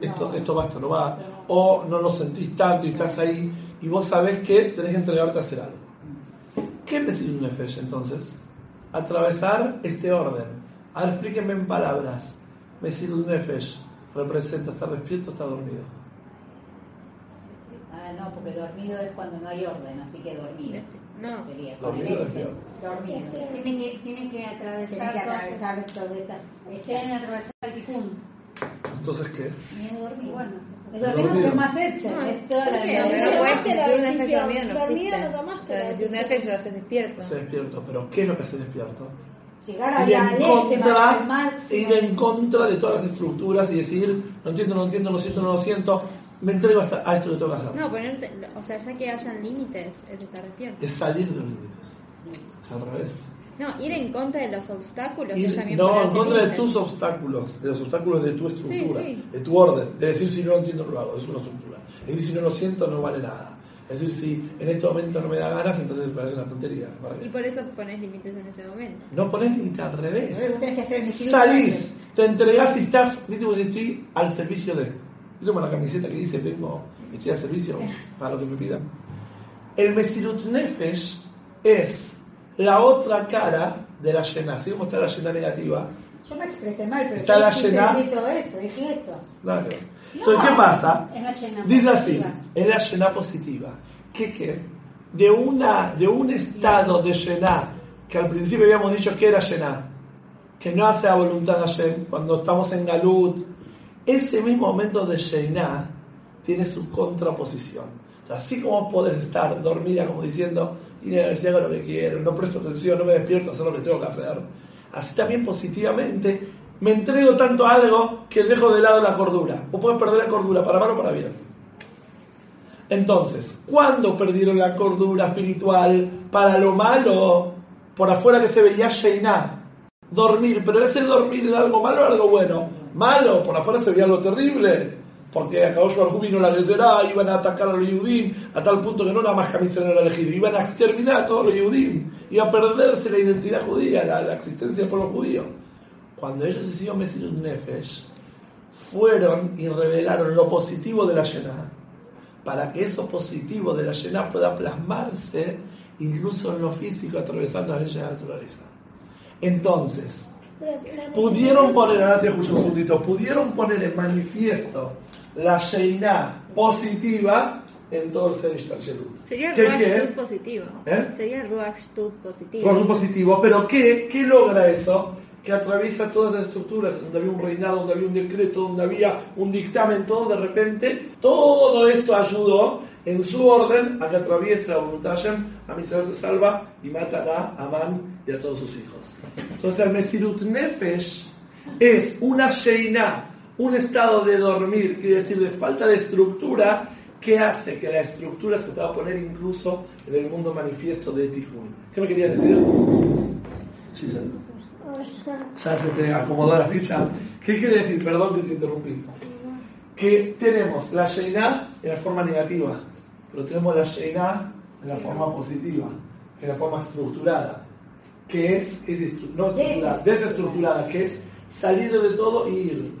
[SPEAKER 1] esto, esto va, esto no va, o no lo sentís tanto y estás ahí y vos sabés que tenés que entregarte a hacer algo. ¿Qué es decir un Nefesh entonces? Atravesar este orden. A ver, explíquenme en palabras. Mesir un Nefesh representa estar despierto o estar dormido.
[SPEAKER 5] Ah, no, porque dormido es cuando no hay orden, así que dormido.
[SPEAKER 3] No.
[SPEAKER 5] Sería
[SPEAKER 1] Dormido,
[SPEAKER 5] dormido.
[SPEAKER 2] Tiene que, que atravesar,
[SPEAKER 5] que atravesar todo esta.
[SPEAKER 2] Tiene que atravesar el ticún.
[SPEAKER 1] Entonces, ¿qué?
[SPEAKER 2] Y es dormir, bueno.
[SPEAKER 5] Es dormido porque es más hecha.
[SPEAKER 3] No,
[SPEAKER 5] es toda la
[SPEAKER 3] Pero
[SPEAKER 5] vida.
[SPEAKER 3] no puedes decir un efecto dormido, no
[SPEAKER 4] no tomaste
[SPEAKER 3] un efecto lo haces despierto.
[SPEAKER 1] Se despierto. Pero ¿qué es lo que se despierto?
[SPEAKER 5] Llegar a
[SPEAKER 1] ir
[SPEAKER 5] la
[SPEAKER 1] en
[SPEAKER 5] el
[SPEAKER 1] contra, ir en contra de todas las estructuras y decir, no entiendo, no entiendo, lo siento, no lo siento, me entrego hasta a esto que tengo que hacer.
[SPEAKER 3] No, ponerte, o sea, ya que hayan límites, es estar despierto.
[SPEAKER 1] Es salir de los límites. Es al revés.
[SPEAKER 3] No, ir en contra de los obstáculos
[SPEAKER 1] Ir-
[SPEAKER 3] es también
[SPEAKER 1] no, en contra de
[SPEAKER 3] límites.
[SPEAKER 1] tus obstáculos, de los obstáculos de tu estructura,
[SPEAKER 3] Sí, sí.
[SPEAKER 1] de tu orden. De decir, si no lo entiendo, no lo hago, es una estructura. Es decir, si no lo siento, no vale nada. Es decir, si en este momento no me da ganas, entonces me parece una tontería. ¿vale?
[SPEAKER 3] Y por eso pones límites en ese momento.
[SPEAKER 1] No ponés límite al revés.
[SPEAKER 5] Que hacer.
[SPEAKER 1] Salís, te entregás y estás, viste, estoy al servicio de. Yo tomo la camiseta que dice, vengo, estoy al servicio para lo que me pidan. El Mesirut Nefesh es la otra cara de la llena. Así como está la llena negativa,
[SPEAKER 5] Yo me expresé mal, pero
[SPEAKER 1] Está la
[SPEAKER 5] todo eso, dije eso.
[SPEAKER 1] Claro. Entonces, ¿qué pasa?
[SPEAKER 2] Es la
[SPEAKER 1] Dice así, es la llena positiva. ¿Qué qué? De, una, de un estado de llena, que al principio habíamos dicho que era llena, que no hace la voluntad Hashem, cuando estamos en Galut, ese mismo momento de llena tiene su contraposición. Así como podés estar dormida como diciendo, y hago lo que quiero, no presto atención, no me despierto a hacer lo que tengo que hacer, así también positivamente me entrego tanto a algo que dejo de lado la cordura. O puedes perder la cordura para mal o para bien. Entonces, ¿cuándo perdieron la cordura espiritual para lo malo? Por afuera que se veía Sheiná, dormir, pero ese dormir era algo malo o algo bueno. Malo, por afuera se veía algo terrible, porque acabó su vino la guerrera, iban a atacar a los Yehudim, a tal punto que no nada más camisón era elegido, iban a exterminar a todos los Yehudim, iba a perderse la identidad judía, la, existencia del pueblo judío. Cuando ellos hicieron Mesirut Nefesh, fueron y revelaron lo positivo de la Yená, para que eso positivo de la Yená pueda plasmarse incluso en lo físico, atravesando la ley de la naturaleza. Entonces, pudieron poner, ahora escucho un segundito, pudieron poner en manifiesto la Sheiná positiva en todo el ser.
[SPEAKER 3] Sería el
[SPEAKER 1] ¿Qué
[SPEAKER 3] Ruach positivo.
[SPEAKER 1] ¿Eh?
[SPEAKER 3] Sería el Ruach positivo.
[SPEAKER 1] Un positivo, pero ¿qué, ¿qué logra eso? Que atraviesa todas las estructuras, donde había un reinado, donde había un decreto, donde había un dictamen, todo de repente, todo esto ayudó en su orden a que atraviese la voluntad Hashem, a Israel se salva y mata a Amán y a todos sus hijos. Entonces el Mesirut Nefesh es una Sheiná, un estado de dormir, quiere decir de falta de estructura, que hace que la estructura se pueda poner incluso en el mundo manifiesto de Tikkun. ¿Qué me querías decir? Giselle. Ya se te acomodó la ficha. ¿Qué quiere decir? Perdón que te interrumpí. Que tenemos la Sheiná en la forma negativa, pero tenemos la Sheiná en la forma positiva, en la forma estructurada, que es, es no estructurada, desestructurada, que es salir de todo y ir.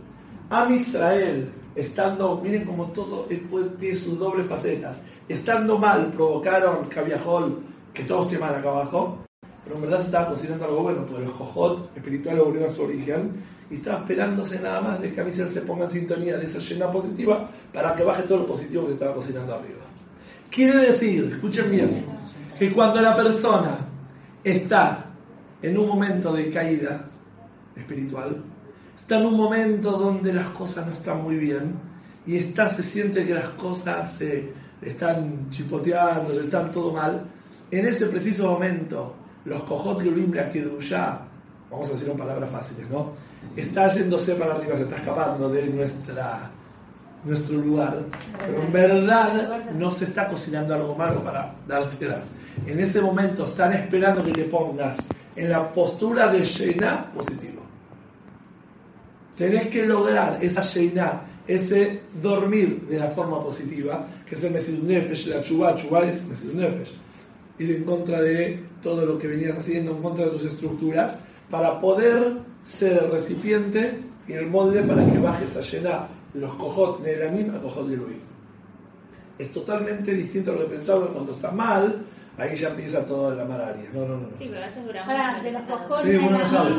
[SPEAKER 1] Am Israel, estando, miren como todo puede- tiene sus dobles facetas, estando mal, provocaron Cabiajol, que todos esté mal acá abajo, pero en verdad se estaba cocinando algo bueno, porque el jojot espiritual lo volvió a su origen y estaba esperándose nada más de que a Israel se ponga en sintonía de esa llena positiva para que baje todo lo positivo que estaba cocinando arriba. Quiere decir, escuchen bien, que cuando la persona está en un momento de caída espiritual, está en un momento donde las cosas no están muy bien y está, se siente que las cosas se están chipoteando, que están todo mal, en ese preciso momento, los cojot Yulim la Kedusha, vamos a decir en palabras fáciles, ¿no? Está yéndose para arriba, se está escapando de nuestra nuestro lugar, pero en verdad no se está cocinando algo malo para darte la. En ese momento están esperando que te pongas en la postura de Sheiná positivo. Tenés que lograr esa Sheiná, ese dormir de la forma positiva, que es el Mesirut Nefesh, la Chubá, Chubá es Mesirut Nefesh. Ir en contra de todo lo que venías haciendo, en contra de tus estructuras, para poder ser el recipiente y el molde para que bajes a llenar los cojot de la misma cojot de Luis. Es totalmente distinto a lo que pensaba cuando está mal, ahí ya empieza toda la malaria. No, no, no. no.
[SPEAKER 4] Sí, pero a veces dura
[SPEAKER 2] Para, de los
[SPEAKER 1] Sí, uno no sabe.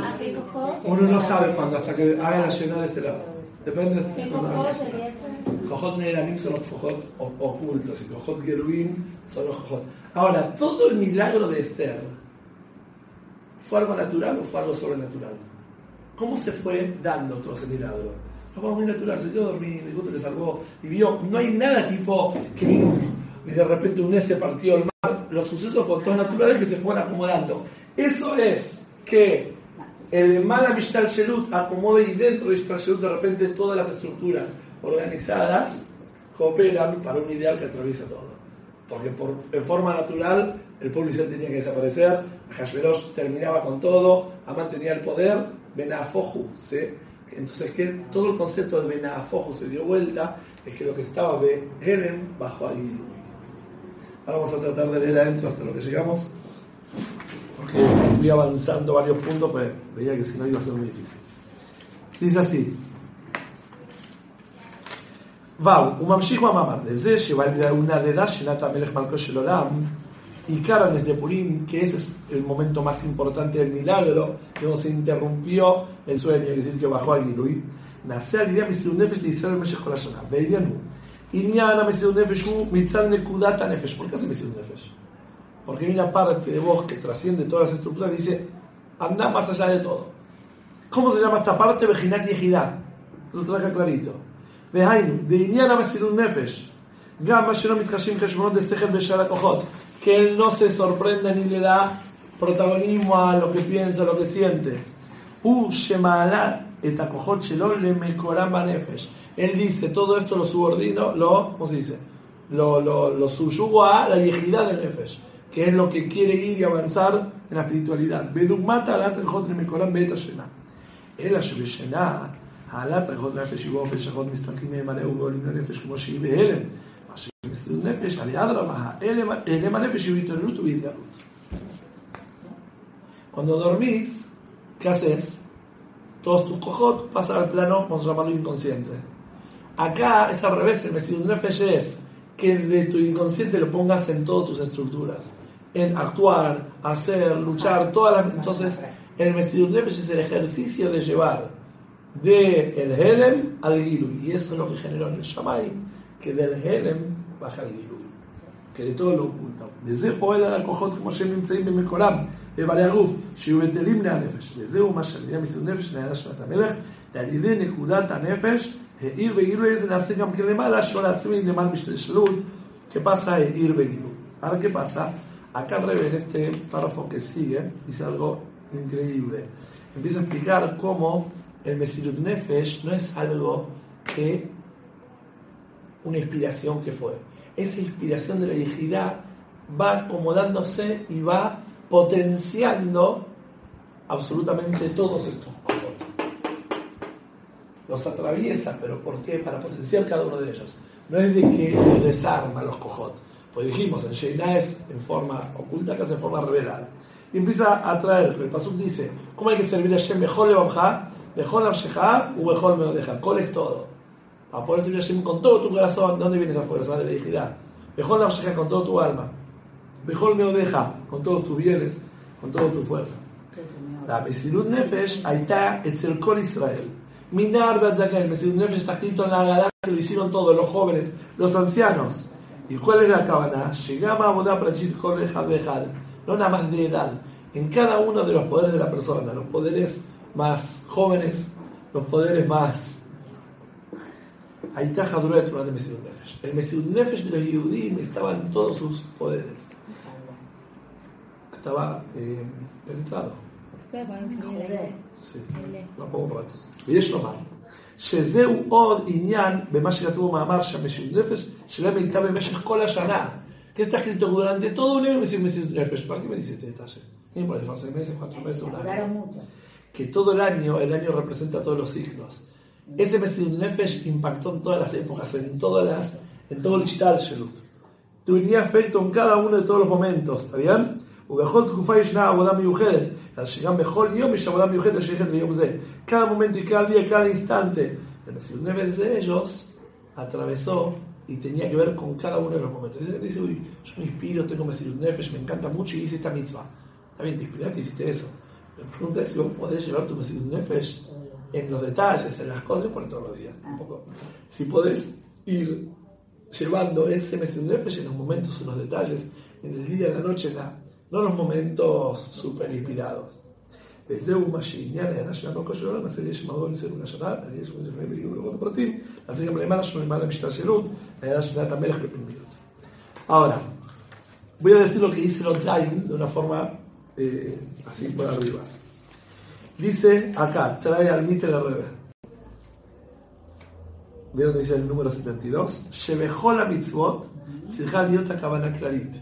[SPEAKER 2] ¿a?
[SPEAKER 1] Uno no sabe cuándo hasta que haga la llenada de este lado. Depende
[SPEAKER 2] ¿Qué
[SPEAKER 1] de
[SPEAKER 2] sería eso?
[SPEAKER 1] Cojot Neranim son los cojot ocultos y cojot Gerubim son los cojot. Ahora, todo el milagro de Esther fue algo natural o fue algo sobrenatural. ¿Cómo se fue dando todo ese milagro? Algo muy natural, se quedó dormido, el gusto le salvó vio. No hay nada tipo que de repente un se partió el mar. Los sucesos fueron todos naturales que se fueron acomodando. Eso es que el Mala Mishtal Shelut acomode y dentro de Mishtal Shelut de repente todas las estructuras organizadas cooperan para un ideal que atraviesa todo. Porque por, en forma natural el pueblo Israel tenía que desaparecer, Hashverosh terminaba con todo, Amán tenía el poder, Benafoju, ¿sí? entonces que todo el concepto de Benafoju se dio vuelta, es que lo que estaba Eren bajo ahí. Ahora vamos a tratar de leer adentro hasta lo que llegamos, porque fui avanzando varios puntos, pues veía que si no iba a ser muy difícil. Dice así, ואו, הוא ממשיך במאמר לזה una de שנת המלך מלכו של עולם, עיקר הנס de Purim, que ese es el momento más importante del milagro, que se interrumpió el sueño, es decir, que bajó a Gilui, נעשה על ידי מסירות נפש לישראל במשך כל השנה. והעניין הוא, עניין המסירות נפש הוא מצד נקודת הנפש. ¿Por qué hace מסירות נפש? Porque hay una parte de vos que trasciende todas las estructuras y dice, anda más allá de todo. ¿Cómo se llama esta parte? Vejinat Yehidá. Lo traje clarito. דהיינו, בעניין המסירות נפש, גם מה שלא מתחשבים חשבונות de בשאר הכוחות, que él no se sorprenda ni le da protagonismo a lo que piensa, lo que siente. הוא שמעלה את הכוחות שלו למקורם בנפש. Él dice, todo esto lo subordino, lo, ¿cómo se dice? Lo, lo, lo subyugo a la yejidad del nefesh, que es lo que quiere ir y avanzar en la espiritualidad. בדוגמת העלאת הכוחות למקורם בעת השינה. אלא שבשינה העלאת ריחות נפש היא באופן שיכול מסתכלים מהם עליהו ועולים לנפש כמו שהיא בהלם. מה שמסירות נפש, על יד רבה, הלם הנפש היא בהתעוררות ובהתגלות. Cuando dormís, ¿qué haces? Todos tus cojot pasan al plano, vamos a llamarlo inconsciente. Acá es al revés, el Mesías Nefesh es que de tu inconsciente lo pongas en todas tus estructuras. En actuar, hacer, luchar, todas las... Entonces, el Mesías Nefesh es el ejercicio de llevar del el Helem al Gilui. Y eso es lo que generó en el Shamay, que del Helem baja al Gilui. que de todo lo oculto. לזה פועל על הכוחות כמו שהם נמצאים במקורם, בבעלי הגוף, שיהיו בטלים מהנפש. וזהו מה שנהיה מסוד נפש נעלה שנת המלך, ועל ידי נקודת הנפש, העיר וגילוי זה נעשה גם כן למעלה, שלא לעצמי למען משתלשלות, que pasa el ir venido. Ahora, ¿qué pasa? Acá al revés, en este párrafo que sigue, dice algo increíble. Empieza a explicar cómo el Mesirut Nefesh no es algo que una inspiración que fue. Esa inspiración de la yejidá va acomodándose y va potenciando absolutamente todos estos Los atraviesa, pero ¿por qué? Para potenciar cada uno de ellos. No es de que los desarma los cojot. Pues dijimos, el Sheiná es en forma oculta, es en forma revelada. Y empieza a traer, el Pasuk dice, ¿cómo hay que servir a Shem mejor le Mejor la u mejor me deja. ¿Cuál es todo? Para poder servir Hashem con todo tu corazón, ¿dónde viene esa fuerza? De la. Mejor la con todo tu alma. Mejor me deja con todos tus bienes, con toda tu fuerza. La Mesirut Nefesh, es el Kol Israel. Minar el Mesirut Nefesh está escrito en la galaxia, lo hicieron todos, los jóvenes, los ancianos. ¿Y cuál era la cabana? Llegaba a Bodá Prachit Korejad Bejal. No nada más de edad. En cada uno de los poderes de la persona, los poderes más jóvenes, los poderes más. Ahí está Hadruet de Mesías Nefesh. El Mesías Nefesh de los Yehudim estaba en todos sus poderes. Estaba eh, penetrado. Sí, lo pongo por aquí. ויש לומר שזהו עוד עניין במה שכתוב במאמר שהמסירות נפש שלהם הייתה במשך כל השנה. que está escrito durante todo un año Mesías Nefesh. ¿Para qué me dice este detalle? ¿Qué me parece? ¿Seis meses? ¿Cuatro meses? Un año? Que todo el año, el año representa todos los signos. Ese Mesías Nefesh impactó en todas las épocas, en todas las, en todo el Ishtal Shelut. Tenía efecto en cada uno de todos los momentos, ¿está bien? Cada momento y cada día, cada instante, el Mesías Nefesh de ellos atravesó y tenía que ver con cada uno de los momentos. Dice, uy, yo me inspiro, tengo Mesías Nefesh, me encanta mucho y hice esta mitzvah. Está bien, te inspiraste y hiciste eso. La pregunta es si vos podés llevar tu Mesías Nefesh en los detalles, en las cosas, por todos los días. Un poco. Si podés ir llevando ese Mesías Nefesh en los momentos, en los detalles, en el día, en la noche, en la, no en los momentos super inspirados. וזהו מה שעניין הענה שלנו כל של העולם, אז יש מעבור לסירוב השנה, יש מלחמי בדיוק לראות הפרטים, אז גם למעלה שלנו למעלה משתלשלות, הענה שנת המלך בפנימיות. Ahora, voy a decir lo que dice los Zayin de una forma eh, así por arriba. Dice acá, trae al Mitre al revés. ¿Veo donde dice el número 72? Shebejó la mitzvot, Sirjal Yota Kabana Clarit.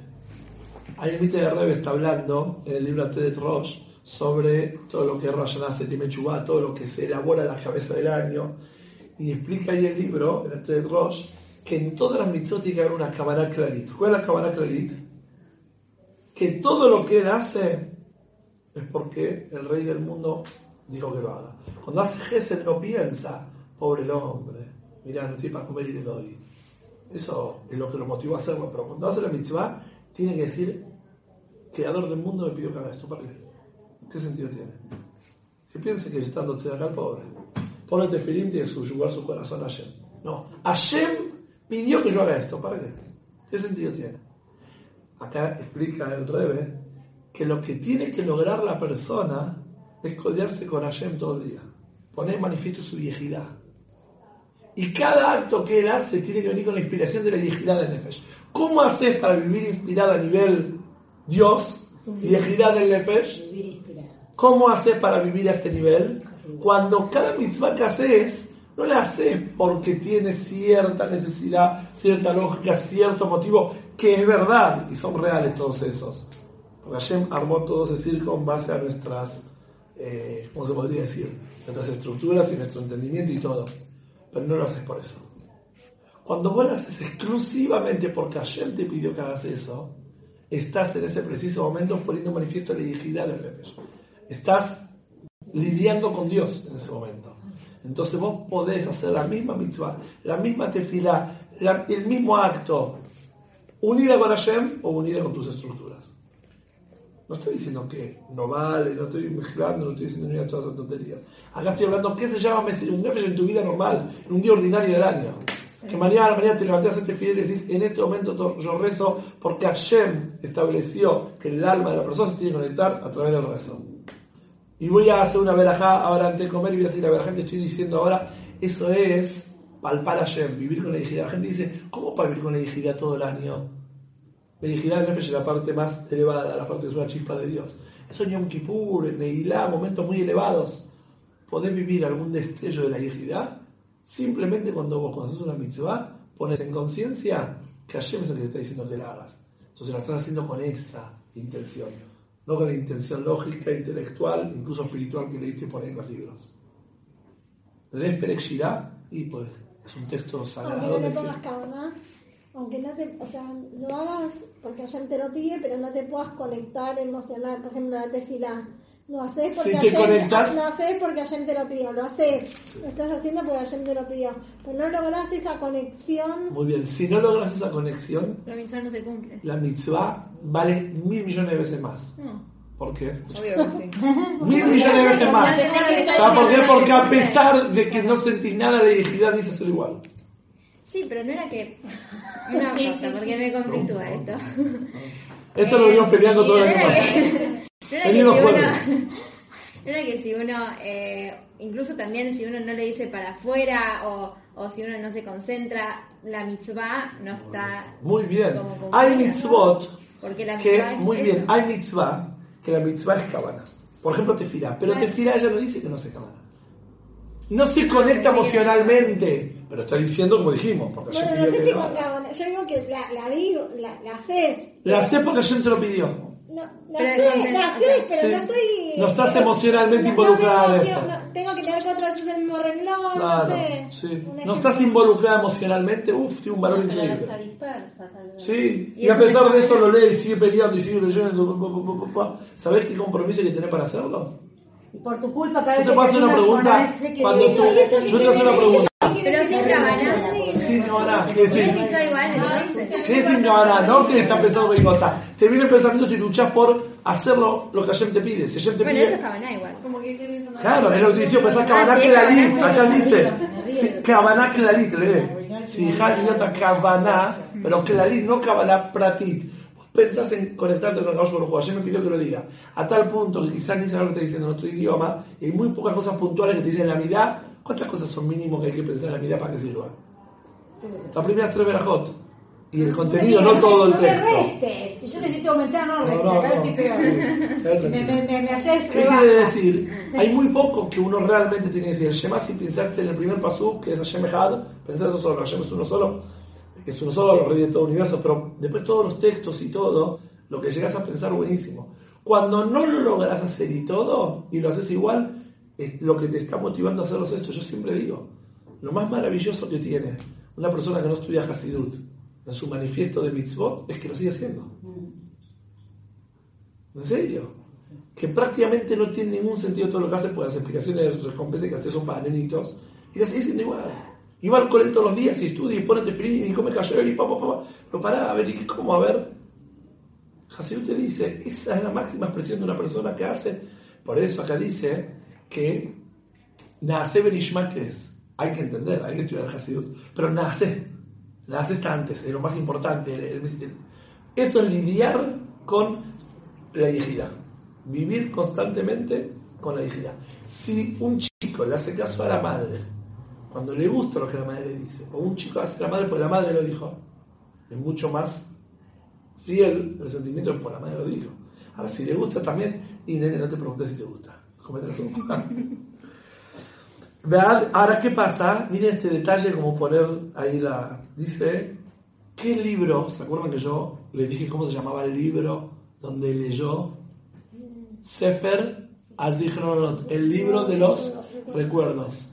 [SPEAKER 1] Ahí el de Rebe está hablando en el libro Tedet Rosh sobre todo lo que es Rosh Hashanah, Chubá, todo lo que se elabora en la cabeza del año. Y explica ahí el libro, en el Tedet que en todas las mitzvot tiene que haber una Kabana Clarit. ¿Cuál es la Kabana Clarit? Que todo lo que él hace es porque el rey del mundo dijo que lo haga. Cuando hace Gesed no piensa, pobre hombre, mira, no tiene para comer y le doy. Eso es lo que lo motivó a hacerlo, pero cuando hace la mitzvah, tiene que decir, creador del mundo me pidió que haga esto, ¿para qué? ¿Qué sentido tiene? Que piense que estando acá el pobre. Pone tefilín tiene que subyugar su corazón a Hashem. No, Hashem pidió que yo haga esto, ¿para qué? ¿Qué sentido tiene? Acá explica el Rebe que lo que tiene que lograr la persona es codearse con Hashem todo el día, poner en manifiesto su viejidad. Y cada acto que él hace tiene que venir con la inspiración de la viejidad del Nefesh. ¿Cómo haces para vivir inspirado a nivel Dios, viejidad del Nefesh? ¿Cómo haces para vivir a este nivel? Cuando cada mitzvah que haces, no la haces porque tiene cierta necesidad, cierta lógica, cierto motivo, que es verdad, y son reales todos esos. Porque Hashem armó todo ese circo en base a nuestras, eh, ¿cómo se podría decir? Nuestras estructuras y nuestro entendimiento y todo. Pero no lo haces por eso. Cuando vos lo haces exclusivamente porque Hashem te pidió que hagas eso, estás en ese preciso momento poniendo manifiesto la dignidad del Nefesh. Estás lidiando con Dios en ese momento. Entonces vos podés hacer la misma mitzvah, la misma tefilá, el mismo acto, unida con Hashem o unida con tus estructuras. No estoy diciendo que no vale, no estoy mezclando, no estoy diciendo ni todas esas tonterías. Acá estoy hablando, ¿qué se llama un en tu vida normal, en un día ordinario del año? Que mañana, mañana te levantas este fidel y decís, en este momento yo rezo porque Hashem estableció que el alma de la persona se tiene que conectar a través del rezo. Y voy a hacer una verajá ahora antes de comer y voy a decir la verajá que estoy diciendo ahora, eso es palpar a Hashem, vivir con la dignidad. La gente dice, ¿cómo para vivir con la dignidad todo el año? La Nefesh es la parte más elevada, la parte es una chispa de Dios. Eso es Yom Kippur, Neilá, momentos muy elevados. ¿Podés vivir algún destello de la dignidad? Simplemente cuando vos cuando haces una mitzvah, pones en conciencia que Hashem es el que te está diciendo que la hagas. Entonces la estás haciendo con esa intención, no con la intención lógica, intelectual, incluso espiritual que leíste por ahí en los libros. ¿Lees Perek Y pues es un texto sagrado.
[SPEAKER 6] Aunque no te pongas cabana, aunque no te, o sea, lo hagas porque Hashem te lo pide, pero no te puedas conectar emocional, por ejemplo, la tefilá lo haces porque,
[SPEAKER 1] si conectas...
[SPEAKER 6] lo haces porque Hashem te lo pidió, lo haces, lo estás haciendo porque Hashem te lo pidió, pero no logras esa conexión.
[SPEAKER 1] Muy bien, si no logras esa conexión,
[SPEAKER 3] la mitzvah no se cumple.
[SPEAKER 1] La mitzvah vale mil millones de veces más.
[SPEAKER 3] No.
[SPEAKER 1] ¿Por qué?
[SPEAKER 3] Obvio que sí.
[SPEAKER 1] Mil millones de veces más. ¿Sabes por qué? Porque a pesar de que no sentís nada de dignidad, dices ser igual.
[SPEAKER 3] Sí, pero no era que. Una cosa, porque me conflictúa esto.
[SPEAKER 1] Esto lo venimos peleando todo el año.
[SPEAKER 3] No era, que si uno, era que si uno, eh, incluso también si uno no le dice para afuera o, o si uno no se concentra, la mitzvah no está.
[SPEAKER 1] Muy bien. hay mitzvot.
[SPEAKER 3] Porque la
[SPEAKER 1] que, muy bien, hay mitzvah que la mitzvah es cabana. Por ejemplo, tefirá. Pero tefirá ella no dice que no se cabana. No se conecta emocionalmente. Pero está diciendo como dijimos. Porque
[SPEAKER 6] bueno, no sé si con cabana. Yo digo que la, la digo, la, la haces.
[SPEAKER 1] La haces porque ayer te lo pidió.
[SPEAKER 6] No, no sé, no pero no estoy.
[SPEAKER 1] No estás emocionalmente involucrada en eso.
[SPEAKER 6] tengo que tener cuatro veces el mismo renglón,
[SPEAKER 1] claro,
[SPEAKER 6] no sé.
[SPEAKER 1] Sí. No estás involucrada emocionalmente, uff, tiene un valor increíble.
[SPEAKER 2] Está dispersa, tal vez.
[SPEAKER 1] Sí, y, a pesar de eso lo lee y sigue peleando y sigue leyendo. ¿Sabés qué compromiso hay que tener para hacerlo?
[SPEAKER 2] Y por tu culpa, cada
[SPEAKER 1] vez que te hacer una pregunta. Cuando tú, yo te voy a hacer una pregunta.
[SPEAKER 3] Pero sin cabana.
[SPEAKER 1] Sin cabana, ¿qué decir?
[SPEAKER 3] ¿Qué
[SPEAKER 1] es sin cabana? No que estás pensando en cosa. Te viene pensando si luchas por hacerlo lo que Hashem te pide. Si Hashem te
[SPEAKER 3] bueno,
[SPEAKER 1] pide.
[SPEAKER 3] eso es cabana igual. Como
[SPEAKER 6] que
[SPEAKER 1] claro, es lo que dice, pensás cabana clalit. Acá dice. Cabana clalit, lee. Si Hal Yota cabana, pero clalit, no cabana pratit pensás en conectarte con el juego. Ayer me pidió que lo diga. A tal punto que quizás ni sabes lo que te dicen en nuestro idioma, y hay muy pocas cosas puntuales que te dicen en la vida. ¿Cuántas cosas son mínimos que hay que pensar en la vida para que sirva? La primera tres verajot. Y el contenido, no todo el
[SPEAKER 6] No me
[SPEAKER 1] texto.
[SPEAKER 6] restes, yo necesito aumentar, no
[SPEAKER 1] No,
[SPEAKER 6] restes,
[SPEAKER 1] no,
[SPEAKER 6] acá
[SPEAKER 1] no.
[SPEAKER 6] estoy peor.
[SPEAKER 1] Sí,
[SPEAKER 6] Me, me, me, me haces
[SPEAKER 1] ¿Qué
[SPEAKER 6] rebaja.
[SPEAKER 1] quiere decir? Hay muy poco que uno realmente tiene que decir. El Shema, si pensaste en el primer pasú, que es Hashem Echad, pensás eso solo, Hashem es uno solo, que es uno solo, lo rey de todo el universo, pero después todos los textos y todo, lo que llegas a pensar, buenísimo. Cuando no lo logras hacer y todo, y lo haces igual, es lo que te está motivando a hacerlos esto, yo siempre digo, lo más maravilloso que tiene una persona que no estudia Hasidut en su manifiesto de mitzvot es que lo sigue haciendo. ¿En serio? Que prácticamente no tiene ningún sentido todo lo que hace, porque las explicaciones de recompensa y castigo son para nenitos, y la sigue haciendo igual. Y va al cole todos los días y estudia y pone tefilín y come cayer y pa, pa, pa, pa. Lo para a ver, ¿y cómo? A ver. Hasidut te dice, esa es la máxima expresión de una persona que hace. Por eso acá dice que que es, hay que entender, hay que estudiar Hasidut, pero nace, nace está antes, es lo más importante. el- el- eso es lidiar con la hijidad, vivir constantemente con la hijidad. Si un chico le hace caso a la madre, cuando le gusta lo que la madre le dice, o un chico hace a la madre porque la madre lo dijo, es mucho más fiel el sentimiento por la madre lo dijo. Ahora, si le gusta también, y nene, no te preguntes si te gusta. Comete la Vean, ahora, ¿qué pasa? Miren este detalle, como poner ahí la. Dice, ¿qué libro? ¿Se acuerdan que yo le dije cómo se llamaba el libro donde leyó Sefer Azichnonot, el libro de los recuerdos?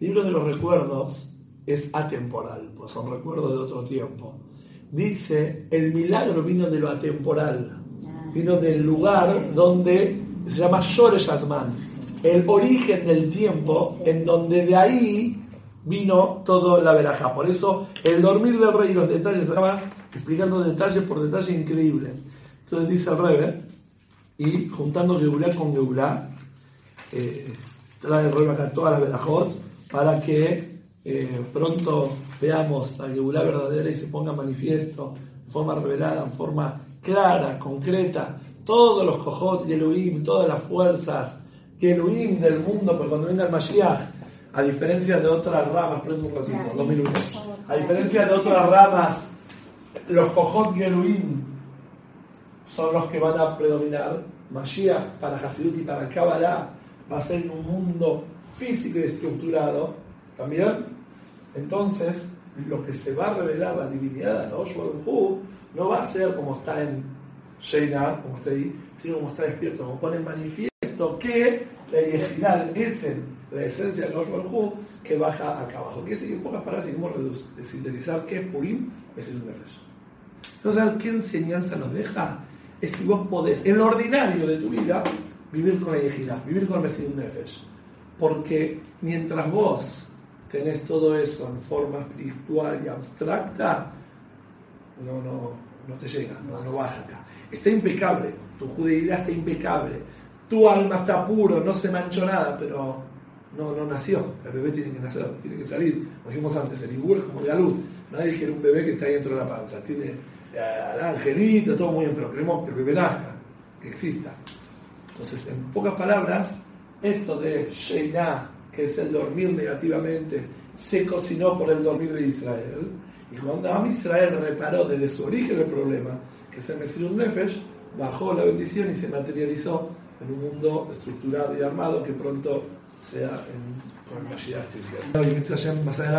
[SPEAKER 1] El libro de los recuerdos es atemporal, pues son recuerdos de otro tiempo. Dice, el milagro vino de lo atemporal, vino del lugar donde se llama Shoresh Azman, el origen del tiempo, en donde de ahí vino todo la veraja. Por eso el dormir del rey y los detalles, estaba explicando detalle por detalle increíble. Entonces dice el Rebe, y juntando Geulá con Geulá, eh, trae el acá todas las verajot, para que eh, pronto veamos la Geulá verdadera y se ponga manifiesto en forma revelada, en forma clara, concreta, todos los cojot y Elohim, todas las fuerzas Elohim del mundo, pero cuando venga el Mashiach, a diferencia de otras ramas, prendo un ratito, dos minutos, a diferencia de otras ramas, los cojot y Elohim son los que van a predominar. Mashiach para Hasidut y para Kabbalah va a ser un mundo físico y estructurado. ¿También? Entonces, lo que se va a revelar, la divinidad de Hu, no va a ser como está en Sheina, como está ahí, sino como está despierto, como pone en manifiesto que la identidad, la esencia de Osh Baruj Hu, que baja acá abajo. Quiere decir que en pocas palabras, si queremos sintetizar qué es Purim, es el Nefesh. Entonces, ¿qué enseñanza nos deja? Es que vos podés, en lo ordinario de tu vida, vivir con la ejidad, vivir con el Mesías Nefesh. Porque mientras vos tenés todo eso en forma espiritual y abstracta, no, no, no te llega, no, no baja acá. Está impecable, tu judeidad está impecable, tu alma está puro, no se manchó nada, pero no, no nació. El bebé tiene que nacer, tiene que salir. Como dijimos antes, el Ibur es como el Galut. Nadie quiere un bebé que está ahí dentro de la panza. Tiene al angelito, todo muy bien, pero queremos que el bebé nazca, que exista. Entonces, en pocas palabras, esto de Sheiná, que es el dormir negativamente, se cocinó por el dormir de Israel. Y cuando Am reparó desde su origen el problema, que se metió un Nefesh, bajó la bendición y se materializó en un mundo estructurado y armado que pronto sea en, adelante